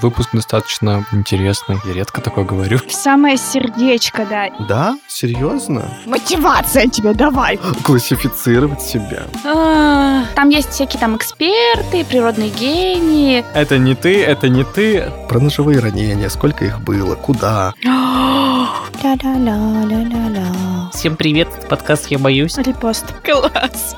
Выпуск достаточно интересный. Я редко такое говорю. Самое сердечко, да. Да? Серьезно? Мотивация тебе давай. Классифицировать себя. А, Там есть всякие там эксперты, природные гении. Это не ты, это не ты. Про ножевые ранения, сколько их было, куда. Ля-ля-ля-ля-ля-ля. Всем привет, подкаст «Я боюсь». Репост. Класс.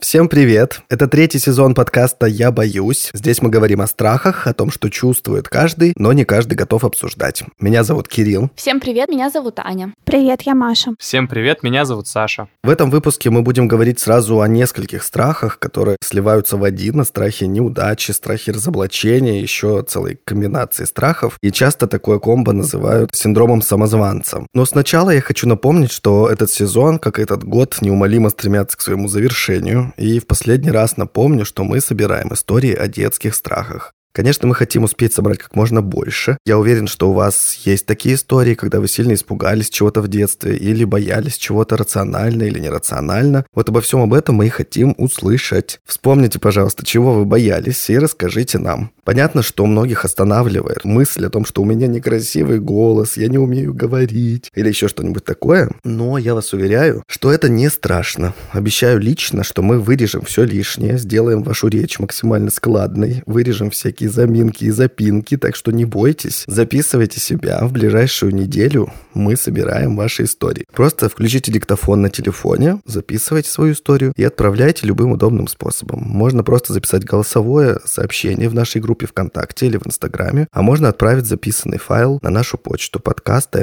Всем привет! Это третий сезон подкаста «Я боюсь». Здесь мы говорим о страхах, о том, что чувствует каждый, но не каждый готов обсуждать. Меня зовут Кирилл. Всем привет, меня зовут Аня. Привет, я Маша. Всем привет, меня зовут Саша. В этом выпуске мы будем говорить сразу о нескольких страхах, которые сливаются в один, о страхе неудачи, страхе разоблачения, еще целой комбинации страхов. И часто такое комбо называют синдромом самозванца. Но сначала я хочу напомнить, что этот сезон, как и этот год, неумолимо стремятся к своему завершению. И в последний раз напомню, что мы собираем истории о детских страхах. Конечно, мы хотим успеть собрать как можно больше. Я уверен, что у вас есть такие истории, когда вы сильно испугались чего-то в детстве или боялись чего-то рационально или нерационально. Вот обо всем об этом мы и хотим услышать. Вспомните, пожалуйста, чего вы боялись и расскажите нам. Понятно, что многих останавливает мысль о том, что у меня некрасивый голос, я не умею говорить или еще что-нибудь такое. Но я вас уверяю, что это не страшно. Обещаю лично, что мы вырежем все лишнее, сделаем вашу речь максимально складной, вырежем всякие заминки и запинки, так что не бойтесь. Записывайте себя. В ближайшую неделю мы собираем ваши истории. Просто включите диктофон на телефоне, записывайте свою историю и отправляйте любым удобным способом. Можно просто записать голосовое сообщение в нашей группе ВКонтакте или в Инстаграме, а можно отправить записанный файл на нашу почту подкаста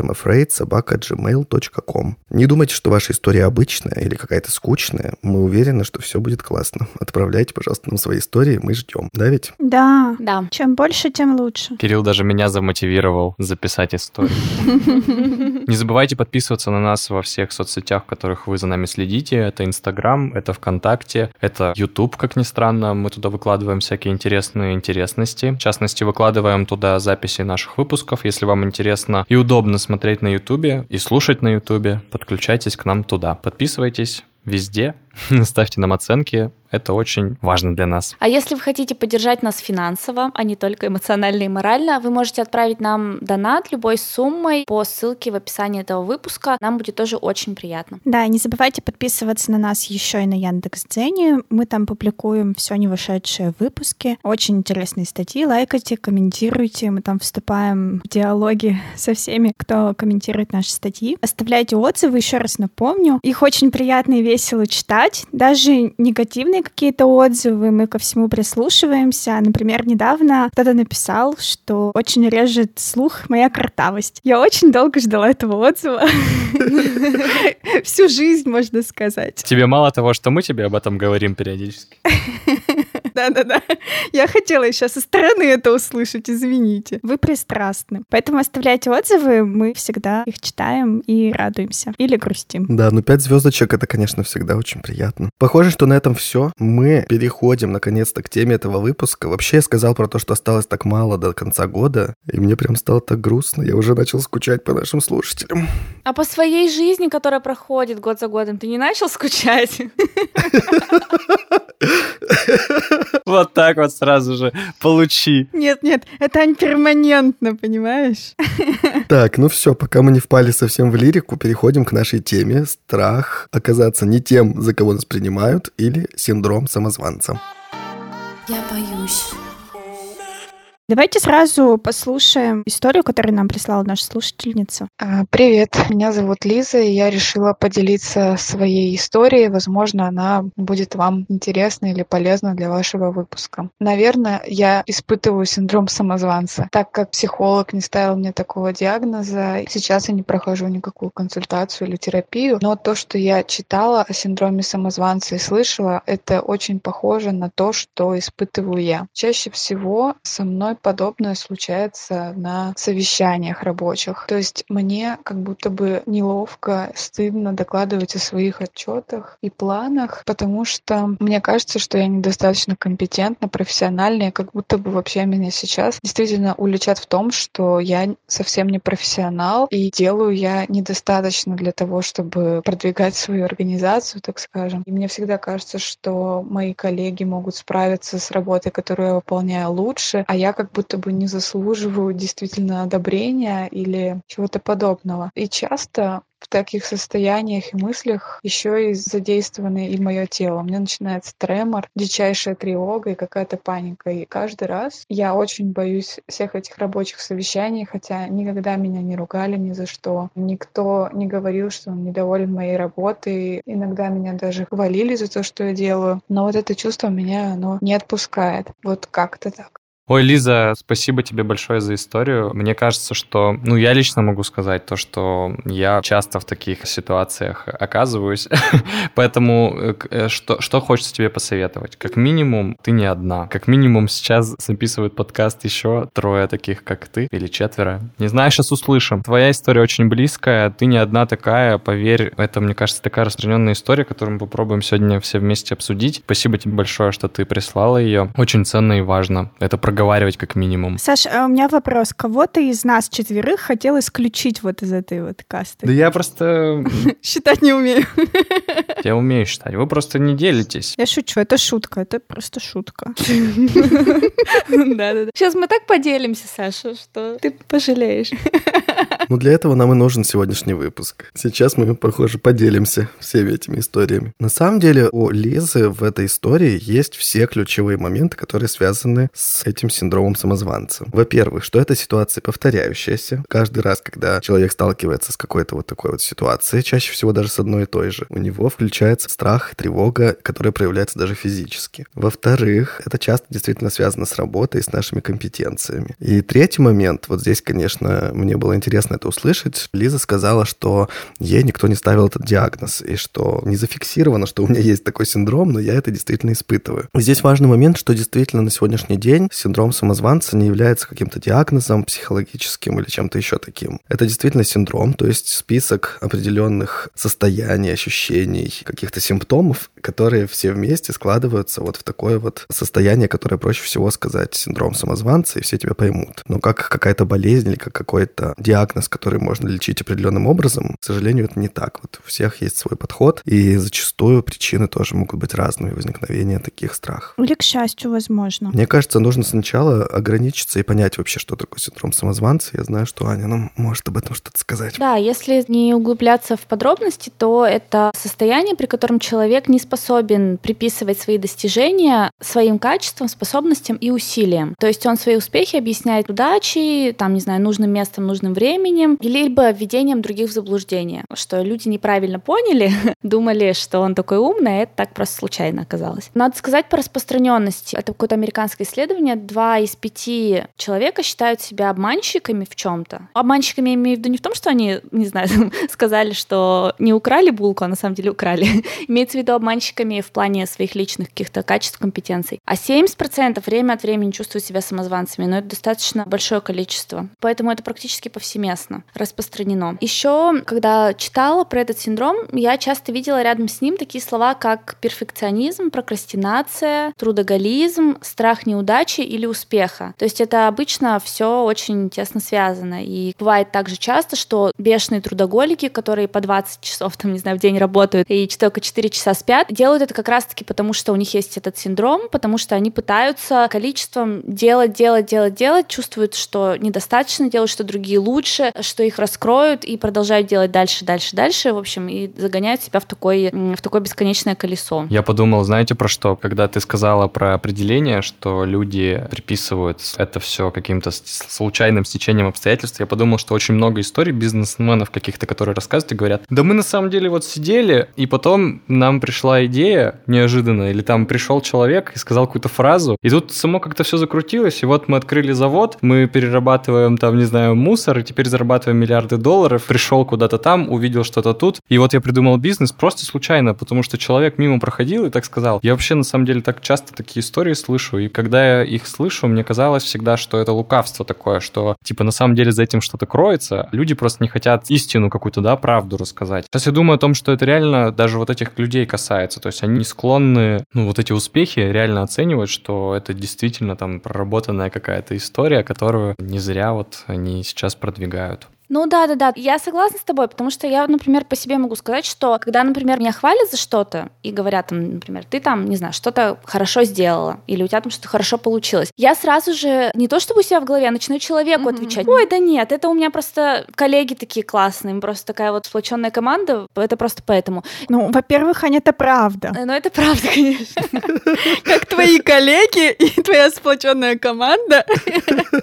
gmail.com. Не думайте, что ваша история обычная или какая-то скучная. Мы уверены, что все будет классно. Отправляйте, пожалуйста, нам свои истории, мы ждем. Да ведь? Да. Да. Чем больше, тем лучше. Кирилл даже меня замотивировал записать историю. Не забывайте подписываться на нас во всех соцсетях, в которых вы за нами следите. Это Инстаграм, это ВКонтакте, это Ютуб, как ни странно. Мы туда выкладываем всякие интересные интересности. В частности, выкладываем туда записи наших выпусков. Если вам интересно и удобно смотреть на Ютубе и слушать на Ютубе, подключайтесь к нам туда. Подписывайтесь везде, ставьте нам оценки, это очень важно для нас. А если вы хотите поддержать нас финансово, а не только эмоционально и морально, вы можете отправить нам донат любой суммой по ссылке в описании этого выпуска. Нам будет тоже очень приятно. Да, и не забывайте подписываться на нас еще и на Яндекс.Дзене. Мы там публикуем все не вышедшие выпуски. Очень интересные статьи. Лайкайте, комментируйте. Мы там вступаем в диалоги со всеми, кто комментирует наши статьи. Оставляйте отзывы, еще раз напомню. Их очень приятно и весело читать. Даже негативные какие-то отзывы, мы ко всему прислушиваемся. Например, недавно кто-то написал, что очень режет слух моя картавость. Я очень долго ждала этого отзыва. Всю жизнь, можно сказать. Тебе мало того, что мы тебе об этом говорим периодически. Да-да-да. Я хотела еще со стороны это услышать, извините. Вы пристрастны. Поэтому оставляйте отзывы, мы всегда их читаем и радуемся. Или грустим. Да, ну 5 звездочек это, конечно, всегда очень приятно. Похоже, что на этом все. Мы переходим наконец-то к теме этого выпуска. Вообще я сказал про то, что осталось так мало до конца года, и мне прям стало так грустно. Я уже начал скучать по нашим слушателям. А по своей жизни, которая проходит год за годом, ты не начал скучать? Вот так вот сразу же получи. Нет-нет, это перманентно, понимаешь? Так, ну все, пока мы не впали совсем в лирику, переходим к нашей теме. Страх оказаться не тем, за кого нас принимают, или синдром самозванца. Я боюсь. Давайте сразу послушаем историю, которую нам прислала наша слушательница. А, Привет, меня зовут Лиза, и я решила поделиться своей историей. Возможно, она будет вам интересна или полезна для вашего выпуска. Наверное, я испытываю синдром самозванца, так как психолог не ставил мне такого диагноза. Сейчас я не прохожу никакую консультацию или терапию, но то, что я читала о синдроме самозванца и слышала, это очень похоже на то, что испытываю я. Чаще всего со мной подобное случается на совещаниях рабочих. То есть мне как будто бы неловко, стыдно докладывать о своих отчетах и планах, потому что мне кажется, что я недостаточно компетентна, профессиональна, и как будто бы вообще меня сейчас действительно уличат в том, что я совсем не профессионал, и делаю я недостаточно для того, чтобы продвигать свою организацию, так скажем. И мне всегда кажется, что мои коллеги могут справиться с работой, которую я выполняю лучше, а я как будто бы не заслуживаю действительно одобрения или чего-то подобного. И часто в таких состояниях и мыслях еще и задействованы и мое тело. У меня начинается тремор, дичайшая тревога и какая-то паника. И каждый раз я очень боюсь всех этих рабочих совещаний, хотя никогда меня не ругали ни за что. Никто не говорил, что он недоволен моей работой. Иногда меня даже хвалили за то, что я делаю. Но вот это чувство меня, оно не отпускает. Вот как-то так. Ой, Лиза, спасибо тебе большое за историю. Мне кажется, что, ну, я лично могу сказать то, что я часто в таких ситуациях оказываюсь, поэтому э, э, что, что хочется тебе посоветовать? Как минимум, ты не одна. Как минимум, сейчас записывают подкаст еще трое таких, как ты, или четверо. Не знаю, сейчас услышим. Твоя история очень близкая, ты не одна такая, поверь, это, мне кажется, такая распространенная история, которую мы попробуем сегодня все вместе обсудить. Спасибо тебе большое, что ты прислала ее. Очень ценно и важно. Это про проговаривать как минимум. Саша, а у меня вопрос. Кого ты из нас четверых хотел исключить вот из этой вот касты? Да я просто... Считать не умею. Я умею считать. Вы просто не делитесь. Я шучу. Это шутка. Это просто шутка. Да-да-да. Сейчас мы так поделимся, Саша, что ты пожалеешь. Ну, для этого нам и нужен сегодняшний выпуск. Сейчас мы, похоже, поделимся всеми этими историями. На самом деле, у Лизы в этой истории есть все ключевые моменты, которые связаны с этим синдромом самозванца. Во-первых, что это ситуация повторяющаяся. Каждый раз, когда человек сталкивается с какой-то вот такой вот ситуацией, чаще всего даже с одной и той же, у него включается страх, тревога, которая проявляется даже физически. Во-вторых, это часто действительно связано с работой, с нашими компетенциями. И третий момент, вот здесь, конечно, мне было интересно это услышать. Лиза сказала, что ей никто не ставил этот диагноз, и что не зафиксировано, что у меня есть такой синдром, но я это действительно испытываю. Здесь важный момент, что действительно на сегодняшний день синдром самозванца не является каким-то диагнозом психологическим или чем-то еще таким. Это действительно синдром, то есть список определенных состояний, ощущений, каких-то симптомов, которые все вместе складываются вот в такое вот состояние, которое проще всего сказать синдром самозванца, и все тебя поймут. Но как какая-то болезнь или как какой-то диагноз, который можно лечить определенным образом, к сожалению, это не так. Вот у всех есть свой подход, и зачастую причины тоже могут быть разными возникновения таких страхов. Или к счастью, возможно. Мне кажется, нужно сначала ограничиться и понять вообще, что такое синдром самозванца. Я знаю, что Аня нам может об этом что-то сказать. Да, если не углубляться в подробности, то это состояние, при котором человек не способен приписывать свои достижения своим качествам, способностям и усилиям. То есть он свои успехи объясняет удачей, там, не знаю, нужным местом, нужным временем, либо введением других в заблуждение, что люди неправильно поняли, думали, что он такой умный, а это так просто случайно оказалось. Надо сказать по распространенности. Это какое-то американское исследование. Два из пяти человека считают себя обманщиками в чем-то. Обманщиками я имею в виду не в том, что они, не знаю, сказали, что не украли булку, а на самом деле украли. Имеется в виду обманщиками в плане своих личных каких-то качеств, компетенций. А 70% время от времени чувствуют себя самозванцами, но это достаточно большое количество. Поэтому это практически повсеместно распространено. Еще, когда читала про этот синдром, я часто видела рядом с ним такие слова, как перфекционизм, прокрастинация, трудоголизм, страх неудачи или успеха. То есть это обычно все очень тесно связано. И бывает также часто, что бешеные трудоголики, которые по 20 часов, там, не знаю, в день работают и только 4 часа спят, делают это как раз-таки потому, что у них есть этот синдром, потому что они пытаются количеством делать, делать, делать, делать, чувствуют, что недостаточно, делают, что другие лучше, что их раскроют и продолжают делать дальше, дальше, дальше, в общем, и загоняют себя в, такой, в такое бесконечное колесо. Я подумал, знаете про что? Когда ты сказала про определение, что люди приписывают это все каким-то случайным стечением обстоятельств, я подумал, что очень много историй бизнесменов каких-то, которые рассказывают и говорят, да мы на самом деле вот сидели, и потом нам пришла идея неожиданно, или там пришел человек и сказал какую-то фразу, и тут само как-то все закрутилось, и вот мы открыли завод, мы перерабатываем там, не знаю, мусор, и теперь зарабатываем миллиарды долларов, пришел куда-то там, увидел что-то тут, и вот я придумал бизнес просто случайно, потому что человек мимо проходил и так сказал. Я вообще на самом деле так часто такие истории слышу, и когда я их слышу, мне казалось всегда, что это лукавство такое, что, типа, на самом деле за этим что-то кроется. Люди просто не хотят истину какую-то, да, правду рассказать. Сейчас я думаю о том, что это реально даже вот этих людей касается. То есть они не склонны, ну, вот эти успехи реально оценивать, что это действительно там проработанная какая-то история, которую не зря вот они сейчас продвигают. Ну да, да, да, я согласна с тобой, потому что я, например, по себе могу сказать, что когда, например, меня хвалят за что-то и говорят, там, например, ты там, не знаю, что-то хорошо сделала, или у тебя там что-то хорошо получилось, я сразу же не то чтобы у себя в голове, а начинаю человеку mm-hmm. отвечать. Ой, да нет, это у меня просто коллеги такие классные, просто такая вот сплоченная команда, это просто поэтому. Ну, во-первых, Аня, это правда. Ну, это правда, конечно. Как твои коллеги и твоя сплоченная команда.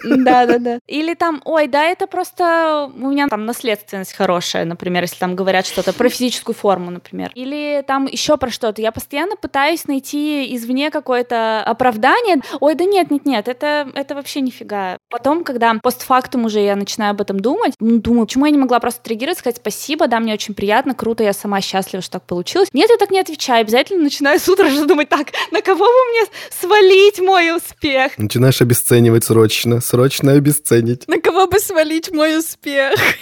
Да, да, да. Или там, ой, да, это просто у меня там наследственность хорошая, например, если там говорят что-то про физическую форму, например. Или там еще про что-то. Я постоянно пытаюсь найти извне какое-то оправдание. Ой, да нет, нет, нет, это, это вообще нифига. Потом, когда постфактум уже я начинаю об этом думать, думаю, почему я не могла просто реагировать, сказать спасибо, да, мне очень приятно, круто, я сама счастлива, что так получилось. Нет, я так не отвечаю. Обязательно начинаю с утра же думать, так, на кого бы мне свалить мой успех? Начинаешь обесценивать срочно, срочно обесценить. На кого бы свалить мой успех? Всех.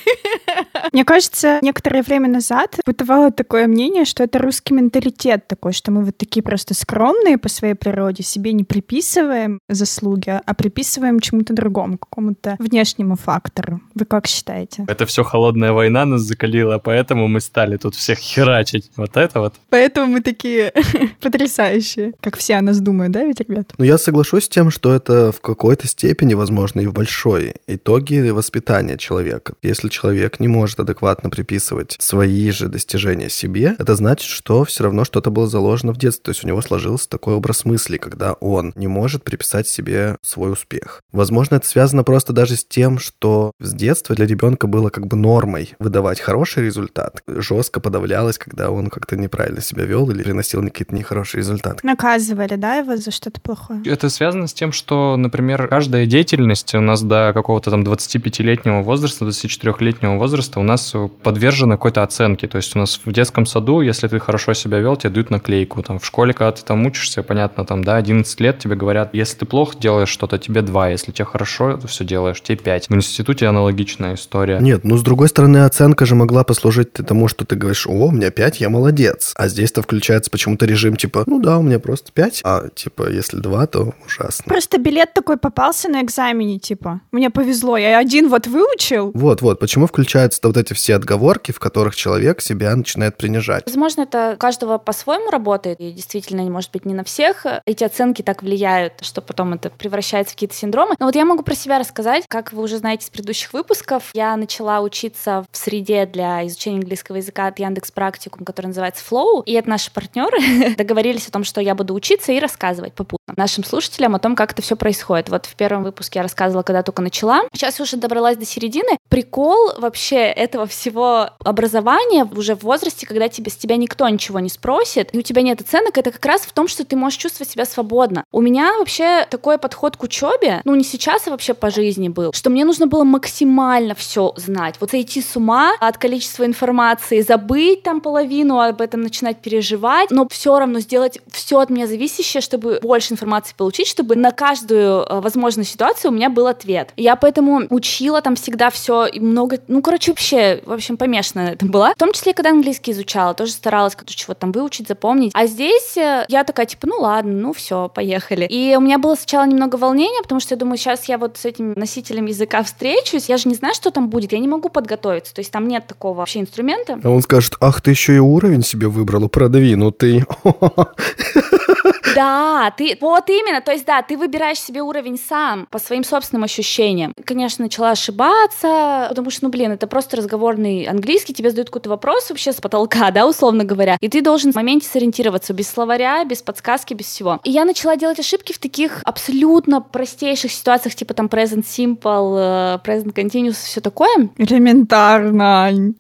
Мне кажется, некоторое время назад бытовало такое мнение, что это русский менталитет такой, что мы вот такие просто скромные по своей природе, себе не приписываем заслуги, а приписываем чему-то другому, какому-то внешнему фактору. Вы как считаете? Это все холодная война нас закалила, поэтому мы стали тут всех херачить. Вот это вот. Поэтому мы такие потрясающие, как все о нас думают, да, ведь, ребят? Ну, я соглашусь с тем, что это в какой-то степени, возможно, и в большой итоге воспитания человека человека. Если человек не может адекватно приписывать свои же достижения себе, это значит, что все равно что-то было заложено в детстве. То есть у него сложился такой образ мысли, когда он не может приписать себе свой успех. Возможно, это связано просто даже с тем, что с детства для ребенка было как бы нормой выдавать хороший результат. Жестко подавлялось, когда он как-то неправильно себя вел или приносил какие-то нехорошие результаты. Наказывали, да, его за что-то плохое? Это связано с тем, что, например, каждая деятельность у нас до какого-то там 25-летнего возраста, 24-летнего возраста у нас подвержена какой-то оценке. То есть у нас в детском саду, если ты хорошо себя вел, тебе дают наклейку. Там в школе, когда ты там учишься, понятно, там, да, 11 лет тебе говорят, если ты плохо делаешь что-то, тебе 2, если тебе хорошо ты все делаешь, тебе 5. В институте аналогичная история. Нет, ну с другой стороны, оценка же могла послужить тому, что ты говоришь, о, у меня 5, я молодец. А здесь-то включается почему-то режим типа, ну да, у меня просто 5, а типа если 2, то ужасно. Просто билет такой попался на экзамене, типа, мне повезло, я один вот выучил. Вот, вот, почему включаются вот эти все отговорки, в которых человек себя начинает принижать? Возможно, это каждого по-своему работает, и действительно, может быть, не на всех эти оценки так влияют, что потом это превращается в какие-то синдромы. Но вот я могу про себя рассказать. Как вы уже знаете из предыдущих выпусков, я начала учиться в среде для изучения английского языка от Яндекс Практикум, который называется Flow, и это наши партнеры договорились о том, что я буду учиться и рассказывать попутно нашим слушателям о том, как это все происходит. Вот в первом выпуске я рассказывала, когда только начала. Сейчас уже добралась до середины. Прикол прикол вообще этого всего образования уже в возрасте, когда тебе, с тебя никто ничего не спросит, и у тебя нет оценок, это как раз в том, что ты можешь чувствовать себя свободно. У меня вообще такой подход к учебе, ну не сейчас, а вообще по жизни был, что мне нужно было максимально все знать. Вот сойти с ума от количества информации, забыть там половину, об этом начинать переживать, но все равно сделать все от меня зависящее, чтобы больше информации получить, чтобы на каждую э, возможную ситуацию у меня был ответ. Я поэтому учила там всегда все много много... Ну, короче, вообще, в общем, помешана на этом была. В том числе, когда английский изучала, тоже старалась как-то чего-то там выучить, запомнить. А здесь э, я такая, типа, ну ладно, ну все, поехали. И у меня было сначала немного волнения, потому что я думаю, сейчас я вот с этим носителем языка встречусь, я же не знаю, что там будет, я не могу подготовиться. То есть там нет такого вообще инструмента. А он скажет, ах, ты еще и уровень себе выбрала продвинутый. Да, ты, вот именно, то есть да, ты выбираешь себе уровень сам по своим собственным ощущениям. Конечно, начала ошибаться, потому что, ну, блин, это просто разговорный английский, тебе задают какой-то вопрос вообще с потолка, да, условно говоря, и ты должен в моменте сориентироваться без словаря, без подсказки, без всего. И я начала делать ошибки в таких абсолютно простейших ситуациях, типа там present simple, э, present continuous, все такое. Элементарно.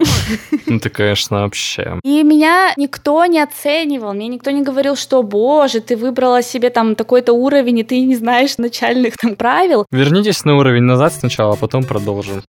Ну, ты, конечно, вообще. И меня никто не оценивал, мне никто не говорил, что, боже, ты выбрала себе там такой-то уровень, и ты не знаешь начальных там правил. Вернитесь на уровень назад сначала, а потом продолжим.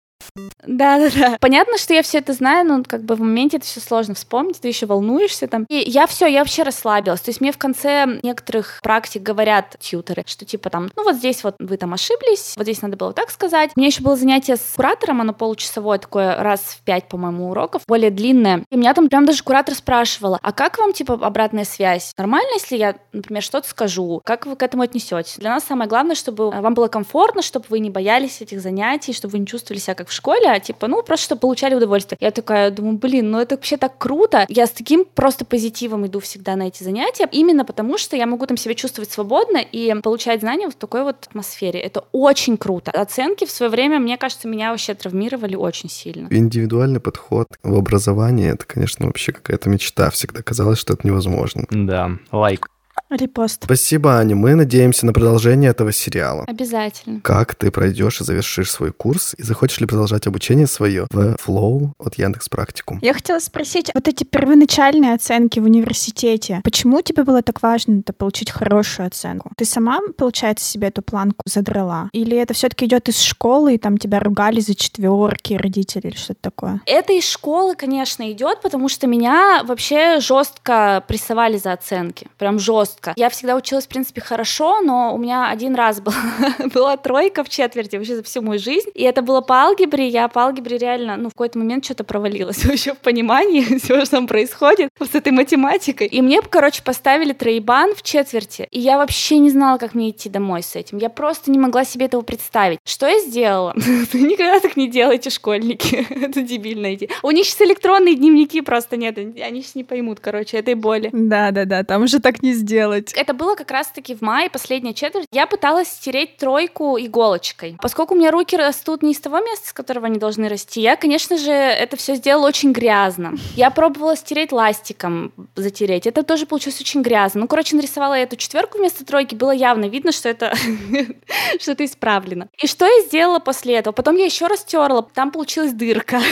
Да-да-да. Понятно, что я все это знаю, но как бы в моменте это все сложно вспомнить, ты еще волнуешься там. И я все, я вообще расслабилась. То есть мне в конце некоторых практик говорят тьютеры, что типа там, ну вот здесь вот вы там ошиблись, вот здесь надо было так сказать. У меня еще было занятие с куратором, оно получасовое такое, раз в пять, по-моему, уроков, более длинное. И меня там прям даже куратор спрашивала, а как вам типа обратная связь? Нормально, если я, например, что-то скажу? Как вы к этому отнесетесь? Для нас самое главное, чтобы вам было комфортно, чтобы вы не боялись этих занятий, чтобы вы не чувствовали себя как в школе, а типа, ну, просто чтобы получали удовольствие. Я такая думаю, блин, ну это вообще так круто. Я с таким просто позитивом иду всегда на эти занятия, именно потому что я могу там себя чувствовать свободно и получать знания в такой вот атмосфере. Это очень круто. Оценки в свое время, мне кажется, меня вообще травмировали очень сильно. Индивидуальный подход в образовании, это, конечно, вообще какая-то мечта. Всегда казалось, что это невозможно. Да, лайк. Репост. Спасибо, Аня. Мы надеемся на продолжение этого сериала. Обязательно. Как ты пройдешь и завершишь свой курс, и захочешь ли продолжать обучение свое в Flow от Яндекс Практикум? Я хотела спросить, вот эти первоначальные оценки в университете, почему тебе было так важно это получить хорошую оценку? Ты сама, получается, себе эту планку задрала? Или это все-таки идет из школы, и там тебя ругали за четверки родители или что-то такое? Это из школы, конечно, идет, потому что меня вообще жестко прессовали за оценки. Прям жестко жестко. Я всегда училась, в принципе, хорошо, но у меня один раз был, была тройка в четверти вообще за всю мою жизнь. И это было по алгебре. Я по алгебре реально, ну, в какой-то момент что-то провалилась вообще в понимании всего, что там происходит с этой математикой. И мне, короче, поставили троебан в четверти. И я вообще не знала, как мне идти домой с этим. Я просто не могла себе этого представить. Что я сделала? Никогда так не делайте, школьники. это дебильная идея. У них сейчас электронные дневники просто нет. Они сейчас не поймут, короче, этой боли. Да-да-да, там уже так не сделать делать. Это было как раз-таки в мае, последняя четверть. Я пыталась стереть тройку иголочкой. Поскольку у меня руки растут не из того места, с которого они должны расти, я, конечно же, это все сделала очень грязно. Я пробовала стереть ластиком, затереть. Это тоже получилось очень грязно. Ну, короче, нарисовала я эту четверку вместо тройки. Было явно видно, что это что это исправлено. И что я сделала после этого? Потом я еще раз терла. Там получилась дырка.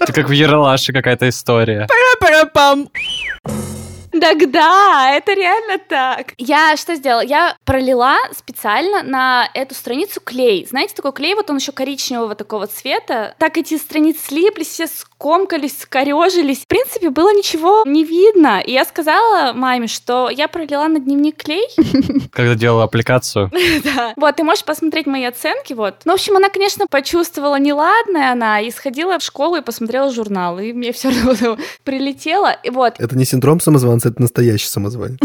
Это как в Ералаше какая-то история. Пара-пара-пам. Так да, это реально так. Я что сделала? Я пролила специально на эту страницу клей. Знаете, такой клей, вот он еще коричневого такого цвета. Так эти страницы слиплись, все скомкались, скорежились. В принципе, было ничего не видно. И я сказала маме, что я пролила на дневник клей. Когда делала аппликацию. Да. Вот, ты можешь посмотреть мои оценки, вот. Ну, в общем, она, конечно, почувствовала неладное она и сходила в школу и посмотрела журнал. И мне все равно прилетело. И вот. Это не синдром самозванца, это настоящий самозванец.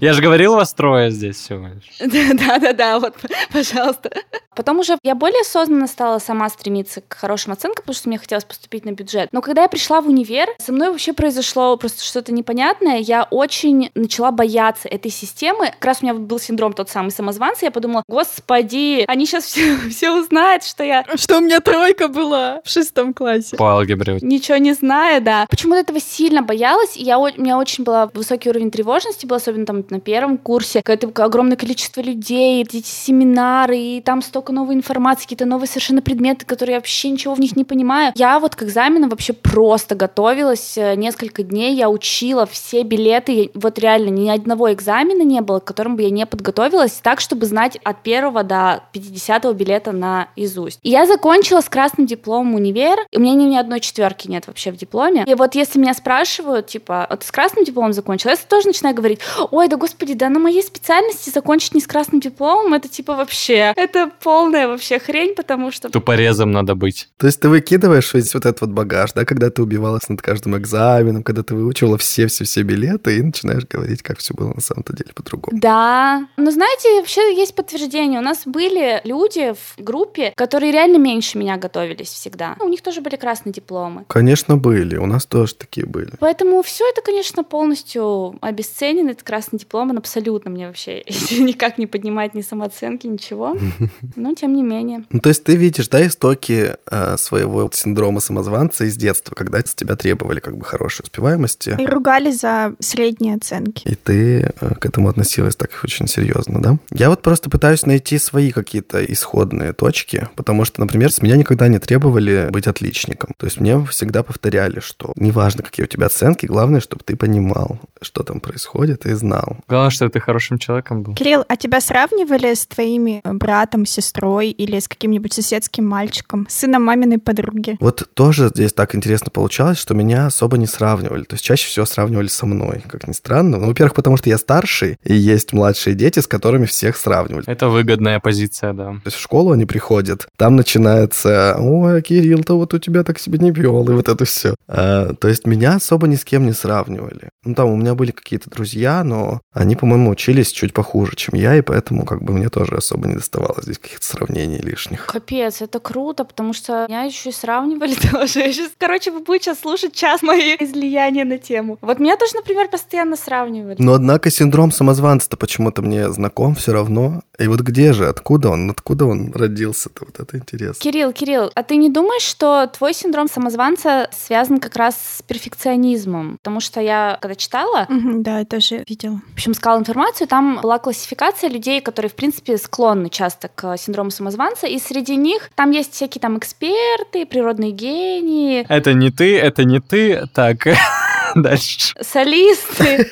Я же говорил, вас трое здесь всего лишь. Да-да-да, вот, пожалуйста. Потом уже я более осознанно стала сама стремиться к хорошим оценкам, потому что мне хотелось поступить на бюджет. Но когда я пришла в универ, со мной вообще произошло просто что-то непонятное. Я очень начала бояться этой системы. Как раз у меня был синдром тот самый самозванца. Я подумала, господи, они сейчас все, все узнают, что я... Что у меня тройка была в шестом классе. По алгебре. Ничего не знаю, да. Почему-то этого сильно боялась, и я, у меня очень был высокий уровень тревожности, был особенно там на первом курсе. Какое-то огромное количество людей, эти семинары, и там столько новой информации, какие-то новые совершенно предметы, которые я вообще ничего в них не понимаю. Я вот к экзаменам вообще просто готовилась э, несколько дней, я учила все билеты, вот реально ни одного экзамена не было, к которому бы я не подготовилась, так, чтобы знать от первого до 50 билета на изусть. И я закончила с красным дипломом универ, и у меня ни, ни одной четверки нет вообще в дипломе. И вот если меня спрашивают, типа, вот с красным дипломом закончила, я тоже начинаю говорить, ой, да господи, да на моей специальности закончить не с красным дипломом, это типа вообще, это полная вообще хрень, потому что... Тупорезом надо быть. То есть ты выкидываешь весь вот этот вот багаж, да, когда ты убивалась над каждым экзаменом, когда ты выучила все-все-все билеты и начинаешь говорить, как все было на самом-то деле по-другому. Да. Но знаете, вообще есть подтверждение. У нас были люди в группе, которые реально меньше меня готовились всегда. У них тоже были красные дипломы. Конечно, были. У нас тоже такие были. Поэтому все это, конечно, полностью обесценено. Этот красный диплом, он абсолютно мне вообще никак не поднимает ни самооценки, ничего. Но тем не менее. Ну, то есть ты видишь, да, истоки э, своего синдрома самозванца из детства, когда с тебя требовали как бы хорошей успеваемости. И ругали за средние оценки. И ты э, к этому относилась так очень серьезно, да? Я вот просто пытаюсь найти свои какие-то исходные точки, потому что, например, с меня никогда не требовали быть отличником. То есть мне всегда повторяли, что неважно, какие у тебя оценки, главное, чтобы ты понимал, что там происходит происходит, и знал. Главное, что ты хорошим человеком был. Кирилл, а тебя сравнивали с твоими братом, сестрой или с каким-нибудь соседским мальчиком, сыном маминой подруги? Вот тоже здесь так интересно получалось, что меня особо не сравнивали. То есть чаще всего сравнивали со мной, как ни странно. Ну, во-первых, потому что я старший, и есть младшие дети, с которыми всех сравнивали. Это выгодная позиция, да. То есть в школу они приходят, там начинается, ой, Кирилл-то вот у тебя так себе не вел, и вот это все. А, то есть меня особо ни с кем не сравнивали. Ну, там у меня были какие-то друзья, но они, по-моему, учились чуть похуже, чем я, и поэтому как бы мне тоже особо не доставалось здесь каких-то сравнений лишних. Капец, это круто, потому что меня еще и сравнивали тоже. Я сейчас, короче, вы будете сейчас слушать час мои излияния на тему. Вот меня тоже, например, постоянно сравнивали. Но однако синдром самозванца-то почему-то мне знаком все равно. И вот где же, откуда он, откуда он родился-то? Вот это интересно. Кирилл, Кирилл, а ты не думаешь, что твой синдром самозванца связан как раз с перфекционизмом? Потому что я, когда читала, да, я тоже видела. в общем, искала информацию, там была классификация людей, которые, в принципе, склонны часто к синдрому самозванца, и среди них там есть всякие там эксперты, природные гении, Это не ты, это не ты. Так, дальше. солисты,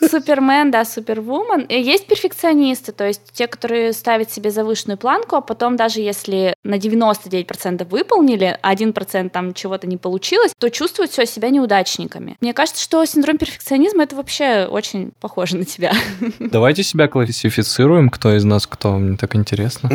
супермен, да, супервумен. И есть перфекционисты, то есть те, которые ставят себе завышенную планку, а потом даже если на 99% выполнили, а 1% там чего-то не получилось, то чувствуют все себя неудачниками. Мне кажется, что синдром перфекционизма это вообще очень похоже на тебя. Давайте себя классифицируем, кто из нас кто. Мне так интересно.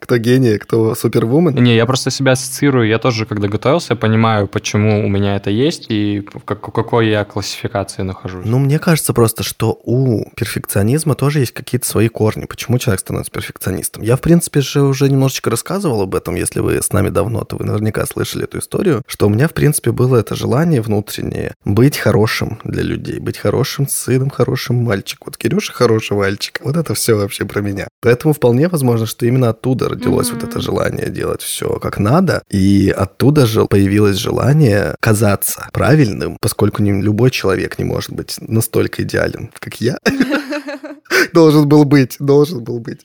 Кто гений, кто супервумен? Не, я просто себя ассоциирую. Я тоже, когда готовился, я понимаю, почему у меня это есть и в как- какой я классификации нахожусь. Ну, мне кажется просто, что у перфекционизма тоже есть какие-то свои корни. Почему человек становится перфекционистом? Я, в принципе, же уже немножечко рассказывал об этом. Если вы с нами давно, то вы наверняка слышали эту историю, что у меня, в принципе, было это желание внутреннее быть хорошим для людей, быть хорошим сыном, хорошим мальчиком. Вот Кирюша хороший мальчик. Вот это все вообще про меня. Поэтому вполне возможно, что именно оттуда родилось вот это желание делать все как надо. И оттуда же появилось желание казаться правильным, поскольку не любой человек не может быть настолько идеален, как я. Должен был быть, должен был быть.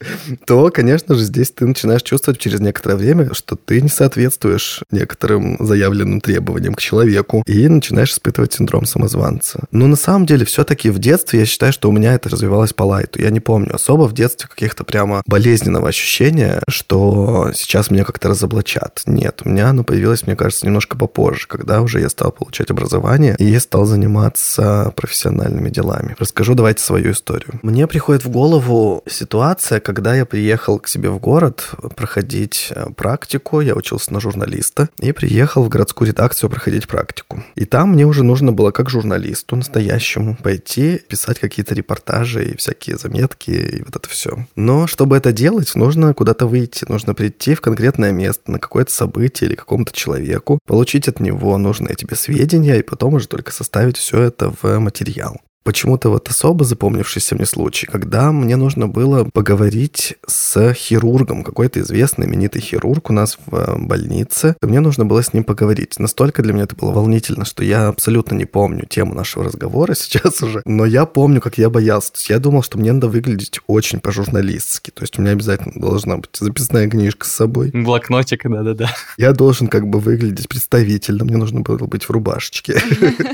То, конечно же, здесь ты начинаешь чувствовать через некоторое время, что ты не соответствуешь некоторым заявленным требованиям к человеку и начинаешь испытывать синдром самозванца. Но на самом деле все-таки в детстве я считаю, что у меня это развивалось по лайту. Я не помню особо в детстве каких-то прямо болезненного ощущения, что сейчас меня как-то разоблачат. Нет, у меня оно появилось, мне кажется, немножко попозже, когда уже я стал получать образование и стал заниматься профессиональными делами. Расскажу давайте свою историю. Мне приходит в голову ситуация, когда я приехал к себе в город проходить э, практику, я учился на журналиста, и приехал в городскую редакцию проходить практику. И там мне уже нужно было как журналисту настоящему пойти писать какие-то репортажи и всякие заметки и вот это все. Но чтобы это делать, нужно куда-то выйти, нужно прийти в конкретное место, на какое-то событие или какому-то человеку, получить от него нужные тебе сведения и потом уже только составить все это в материал. Почему-то вот особо запомнившийся мне случай, когда мне нужно было поговорить с хирургом, какой-то известный, именитый хирург у нас в э, больнице. Мне нужно было с ним поговорить. Настолько для меня это было волнительно, что я абсолютно не помню тему нашего разговора сейчас уже. Но я помню, как я боялся. То есть я думал, что мне надо выглядеть очень по-журналистски. То есть у меня обязательно должна быть записная книжка с собой. Блокнотик, да-да-да. Я должен как бы выглядеть представительно. Мне нужно было быть в рубашечке.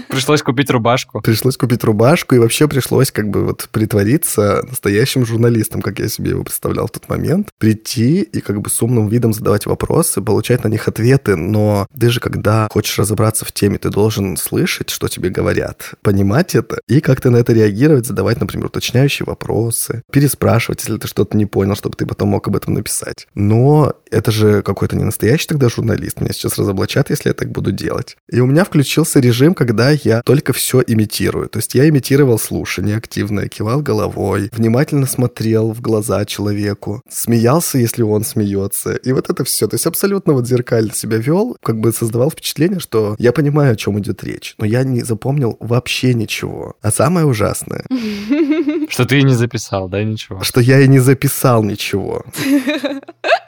Пришлось купить рубашку. Пришлось купить рубашку, и вообще пришлось как бы вот притвориться настоящим журналистом, как я себе его представлял в тот момент. Прийти и как бы с умным видом задавать вопросы, получать на них ответы, но ты же, когда хочешь разобраться в теме, ты должен слышать, что тебе говорят, понимать это и как-то на это реагировать, задавать, например, уточняющие вопросы, переспрашивать, если ты что-то не понял, чтобы ты потом мог об этом написать. Но это же какой-то не настоящий тогда журналист. Меня сейчас разоблачат, если я так буду делать. И у меня включился режим, когда я только все имитирую. То есть я имитировал слушание активное, кивал головой, внимательно смотрел в глаза человеку, смеялся, если он смеется. И вот это все. То есть абсолютно вот зеркально себя вел, как бы создавал впечатление, что я понимаю, о чем идет речь. Но я не запомнил вообще ничего. А самое ужасное, Что ты и не записал, да, ничего? что я и не записал ничего.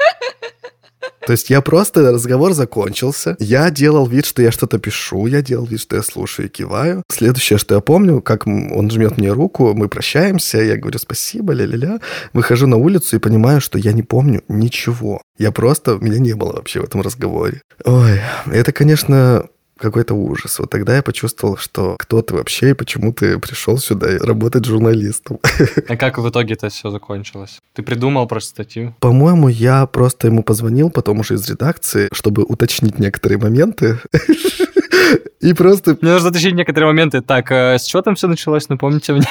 То есть я просто, разговор закончился, я делал вид, что я что-то пишу, я делал вид, что я слушаю и киваю. Следующее, что я помню, как он жмет мне руку, мы прощаемся, я говорю спасибо, ля-ля-ля. Выхожу на улицу и понимаю, что я не помню ничего. Я просто, меня не было вообще в этом разговоре. Ой, это, конечно, Какой-то ужас. Вот тогда я почувствовал, что кто ты вообще и почему ты пришел сюда работать журналистом. А как в итоге это все закончилось? Ты придумал просто статью? По-моему, я просто ему позвонил потом уже из редакции, чтобы уточнить некоторые моменты. И просто... Мне нужно уточнить некоторые моменты. Так, э, с чего там все началось, напомните мне.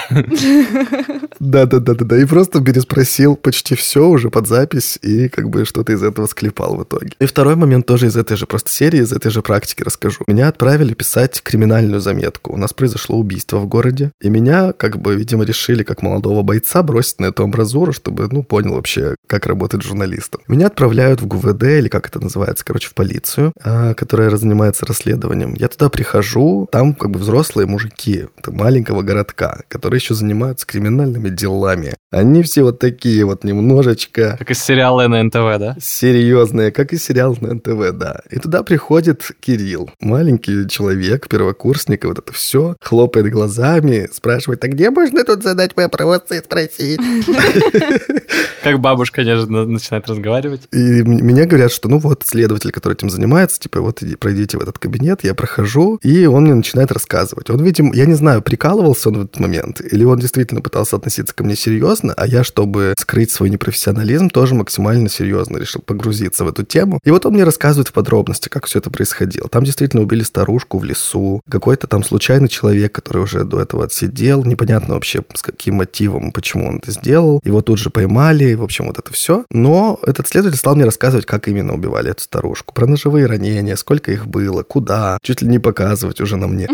Да-да-да-да-да. И просто переспросил почти все уже под запись и как бы что-то из этого склепал в итоге. И второй момент тоже из этой же просто серии, из этой же практики расскажу. Меня отправили писать криминальную заметку. У нас произошло убийство в городе, и меня, как бы, видимо, решили, как молодого бойца, бросить на эту амбразуру, чтобы, ну, понял вообще, как работать журналистом. Меня отправляют в ГУВД, или как это называется, короче, в полицию, а, которая занимается расследованием. Я туда прихожу, там как бы взрослые мужики это маленького городка, которые еще занимаются криминальными делами. Они все вот такие вот немножечко... Как из сериала на НТВ, да? Серьезные, как и сериал на НТВ, да. И туда приходит Кирилл, маленький человек, первокурсник, и вот это все, хлопает глазами, спрашивает, а где можно тут задать вопросы и спросить? Как бабушка конечно, начинает разговаривать. И мне говорят, что ну вот следователь, который этим занимается, типа вот пройдите в этот кабинет, я прохожу, и он мне начинает рассказывать. Он, видимо, я не знаю, прикалывался он в этот момент, или он действительно пытался относиться ко мне серьезно, а я, чтобы скрыть свой непрофессионализм, тоже максимально серьезно решил погрузиться в эту тему. И вот он мне рассказывает в подробности, как все это происходило. Там действительно убили старушку в лесу, какой-то там случайный человек, который уже до этого отсидел, непонятно вообще с каким мотивом, почему он это сделал. Его тут же поймали, в общем, вот это все. Но этот следователь стал мне рассказывать, как именно убивали эту старушку. Про ножевые ранения, сколько их было, куда. Чуть ли не показывать уже на мне.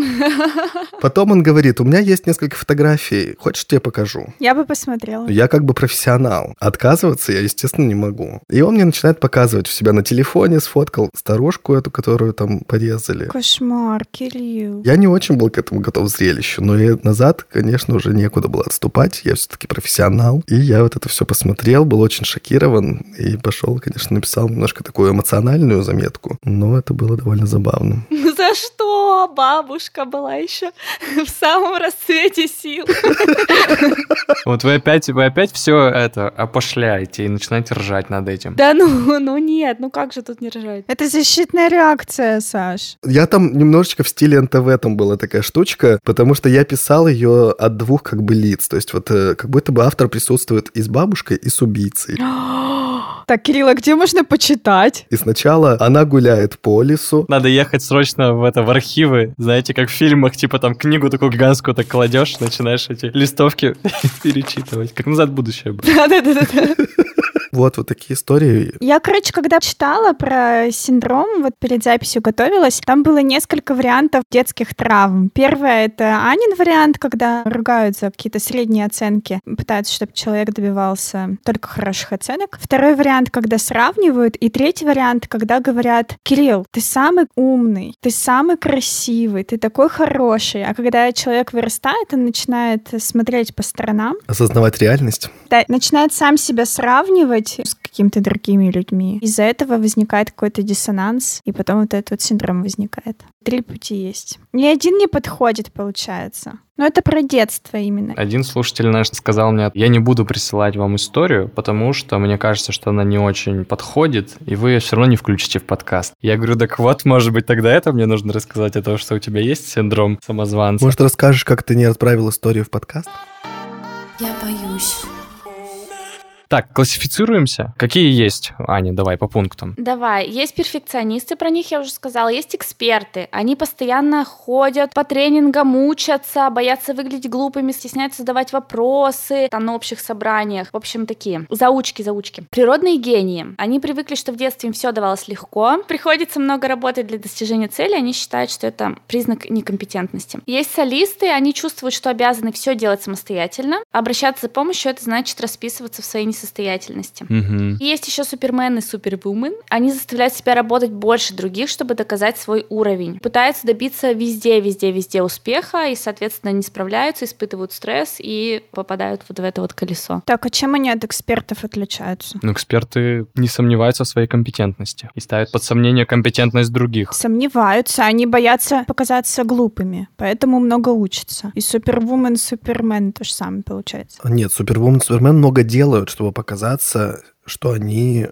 Потом он говорит, у меня есть несколько фотографий, хочешь, тебе покажу? Я бы посмотрела. Я как бы профессионал. Отказываться я, естественно, не могу. И он мне начинает показывать у себя на телефоне, сфоткал старушку эту, которую там порезали. Кошмар, Кирилл. Я не очень был к этому готов зрелищу, но и назад, конечно, уже некуда было отступать. Я все-таки профессионал. И я вот это все посмотрел, был очень шокирован и пошел, конечно, написал немножко такую эмоциональную заметку. Но это было довольно забавно. За что бабушка была еще в самом расцвете сил? Вот вы опять, вы опять все это опошляете и начинаете ржать над этим. Да ну, ну нет, ну как же тут не ржать? Это защитная реакция, Саш. Я там немножечко в стиле НТВ там была такая штучка, потому что я писал ее от двух как бы лиц. То есть вот э, как будто бы автор присутствует и с бабушкой, и с убийцей. Так, Кирилл, а где можно почитать? И сначала она гуляет по лесу. Надо ехать срочно в это в архивы. Знаете, как в фильмах, типа там книгу такую гигантскую так кладешь, начинаешь эти листовки перечитывать. Как назад в будущее было. Да-да-да. Вот, вот такие истории. Я, короче, когда читала про синдром, вот перед записью готовилась, там было несколько вариантов детских травм. Первое — это Анин вариант, когда ругают за какие-то средние оценки, пытаются, чтобы человек добивался только хороших оценок. Второй вариант, когда сравнивают. И третий вариант, когда говорят, Кирилл, ты самый умный, ты самый красивый, ты такой хороший. А когда человек вырастает, он начинает смотреть по сторонам. Осознавать реальность. Да, начинает сам себя сравнивать с какими-то другими людьми. Из-за этого возникает какой-то диссонанс, и потом вот этот вот синдром возникает. Три пути есть. Ни один не подходит, получается. Но это про детство именно. Один слушатель наш сказал мне, я не буду присылать вам историю, потому что мне кажется, что она не очень подходит, и вы ее все равно не включите в подкаст. Я говорю, так вот, может быть, тогда это мне нужно рассказать о том, что у тебя есть синдром самозванца. Может, расскажешь, как ты не отправил историю в подкаст? Я боюсь. Так, классифицируемся. Какие есть, Аня, давай по пунктам. Давай, есть перфекционисты, про них я уже сказала, есть эксперты. Они постоянно ходят по тренингам, учатся, боятся выглядеть глупыми, стесняются задавать вопросы там на общих собраниях. В общем, такие заучки, заучки. Природные гении. Они привыкли, что в детстве им все давалось легко. Приходится много работать для достижения цели, они считают, что это признак некомпетентности. Есть солисты, они чувствуют, что обязаны все делать самостоятельно. Обращаться за помощью это значит расписываться в своей несостоятельности. Мгм. И Есть еще супермен и супервумен. Они заставляют себя работать больше других, чтобы доказать свой уровень. Пытаются добиться везде, везде, везде успеха и, соответственно, не справляются, испытывают стресс и попадают вот в это вот колесо. Так, а чем они от экспертов отличаются? Ну, эксперты не сомневаются в своей компетентности и ставят под сомнение компетентность других. Сомневаются, они боятся показаться глупыми, поэтому много учатся. И супервумен, супермен то же самое получается. Нет, Супервумен, Супермен много делают, чтобы показаться, что они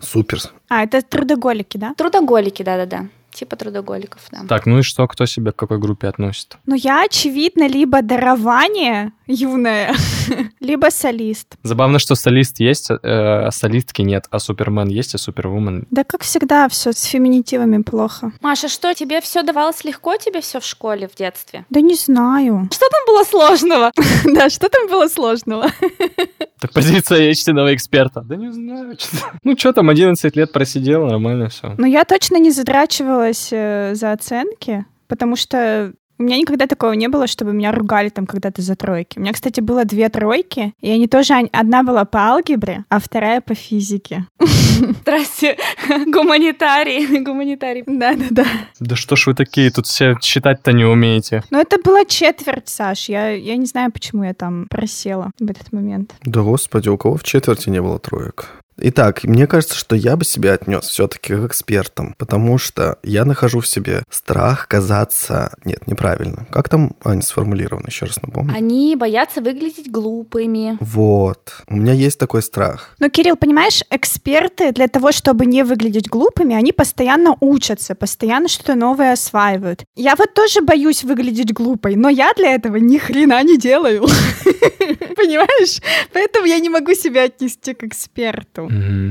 супер. А, это трудоголики, да? Трудоголики, да-да-да. Типа трудоголиков, да. Так, ну и что, кто себя к какой группе относит? Ну, я, очевидно, либо дарование юное, либо солист. Забавно, что солист есть, э, а солистки нет, а супермен есть, а супервумен. Да, как всегда, все с феминитивами плохо. Маша, что, тебе все давалось легко, тебе все в школе, в детстве? Да не знаю. Что там было сложного? Да, что там было сложного? Так позиция истинного эксперта. Да не знаю. Ну что там, 11 лет просидел, нормально все. Но я точно не задрачивалась э, за оценки, потому что у меня никогда такого не было, чтобы меня ругали там когда-то за тройки. У меня, кстати, было две тройки, и они тоже... Одна была по алгебре, а вторая по физике. Здрасте, гуманитарий, гуманитарий. Да-да-да. Да что ж вы такие, тут все считать-то не умеете. Но это была четверть, Саш. Я, я не знаю, почему я там просела в этот момент. Да господи, у кого в четверти не было троек? Итак, мне кажется, что я бы себя отнес все-таки к экспертам, потому что я нахожу в себе страх казаться... Нет, неправильно. Как там, Аня, сформулировано? Еще раз напомню. Они боятся выглядеть глупыми. Вот. У меня есть такой страх. Но, Кирилл, понимаешь, эксперты для того, чтобы не выглядеть глупыми, они постоянно учатся, постоянно что-то новое осваивают. Я вот тоже боюсь выглядеть глупой, но я для этого ни хрена не делаю. Понимаешь? Поэтому я не могу себя отнести к эксперту.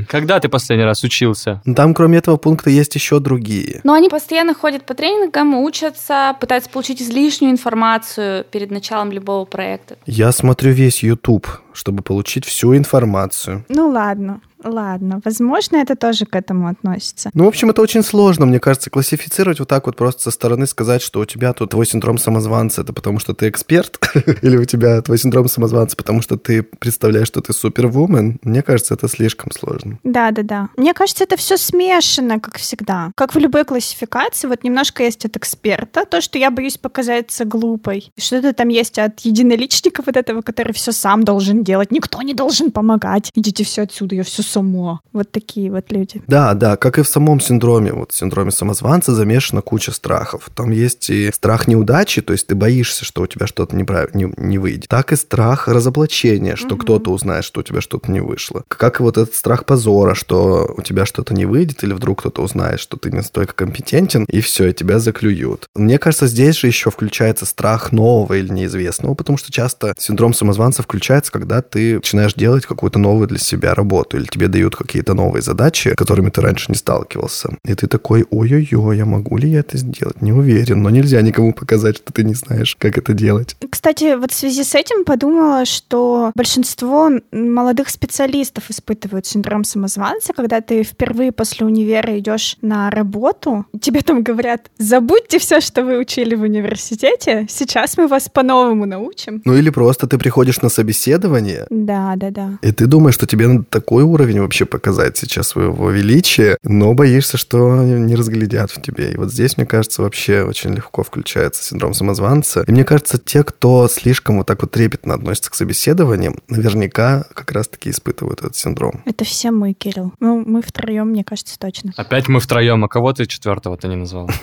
Когда ты последний раз учился? Но Там, кроме этого пункта, есть еще другие. Но они постоянно ходят по тренингам, учатся, пытаются получить излишнюю информацию перед началом любого проекта. Я смотрю весь YouTube, чтобы получить всю информацию. Ну ладно, ладно. Возможно, это тоже к этому относится. Ну, в общем, это очень сложно, мне кажется, классифицировать вот так вот просто со стороны сказать, что у тебя тут твой синдром самозванца, это потому что ты эксперт, или у тебя твой синдром самозванца, потому что ты представляешь, что ты супервумен. Мне кажется, это слишком сложно. Да, да, да. Мне кажется, это все смешано, как всегда. Как в любой классификации, вот немножко есть от эксперта, то, что я боюсь показаться глупой. Что-то там есть от единоличника вот этого, который все сам должен делать. Никто не должен помогать. Идите все отсюда, я все сама. Вот такие вот люди. Да, да, как и в самом синдроме, вот в синдроме самозванца замешана куча страхов. Там есть и страх неудачи, то есть ты боишься, что у тебя что-то неправ- не, не выйдет. Так и страх разоблачения, что Мгм. кто-то узнает, что у тебя что-то не вышло. Как и вот этот страх позора, что у тебя что-то не выйдет, или вдруг кто-то узнает, что ты не настолько компетентен, и все, и тебя заклюют. Мне кажется, здесь же еще включается страх нового или неизвестного, потому что часто синдром самозванца включается, когда ты начинаешь делать какую-то новую для себя работу, или тебе дают какие-то новые задачи, с которыми ты раньше не сталкивался. И ты такой, ой-ой-ой, а могу ли я это сделать? Не уверен, но нельзя никому показать, что ты не знаешь, как это делать. Кстати, вот в связи с этим подумала, что большинство молодых специалистов испытывают синдром самозванца, когда ты впервые после универа идешь на работу, тебе там говорят, забудьте все, что вы учили в университете, сейчас мы вас по-новому научим. Ну или просто ты приходишь на собеседование, Да, да, да. и ты думаешь, что тебе надо такой уровень вообще показать сейчас своего величия, но боишься, что не разглядят в тебе. И вот здесь, мне кажется, вообще очень легко включается синдром самозванца. И мне кажется, те, кто слишком вот так вот трепетно относится к собеседованиям, наверняка как раз-таки испытывают этот синдром. Это все мы, Кирилл. Ну, мы втроем, мне кажется, точно. Опять мы втроем, а кого ты четвертого-то не назвал?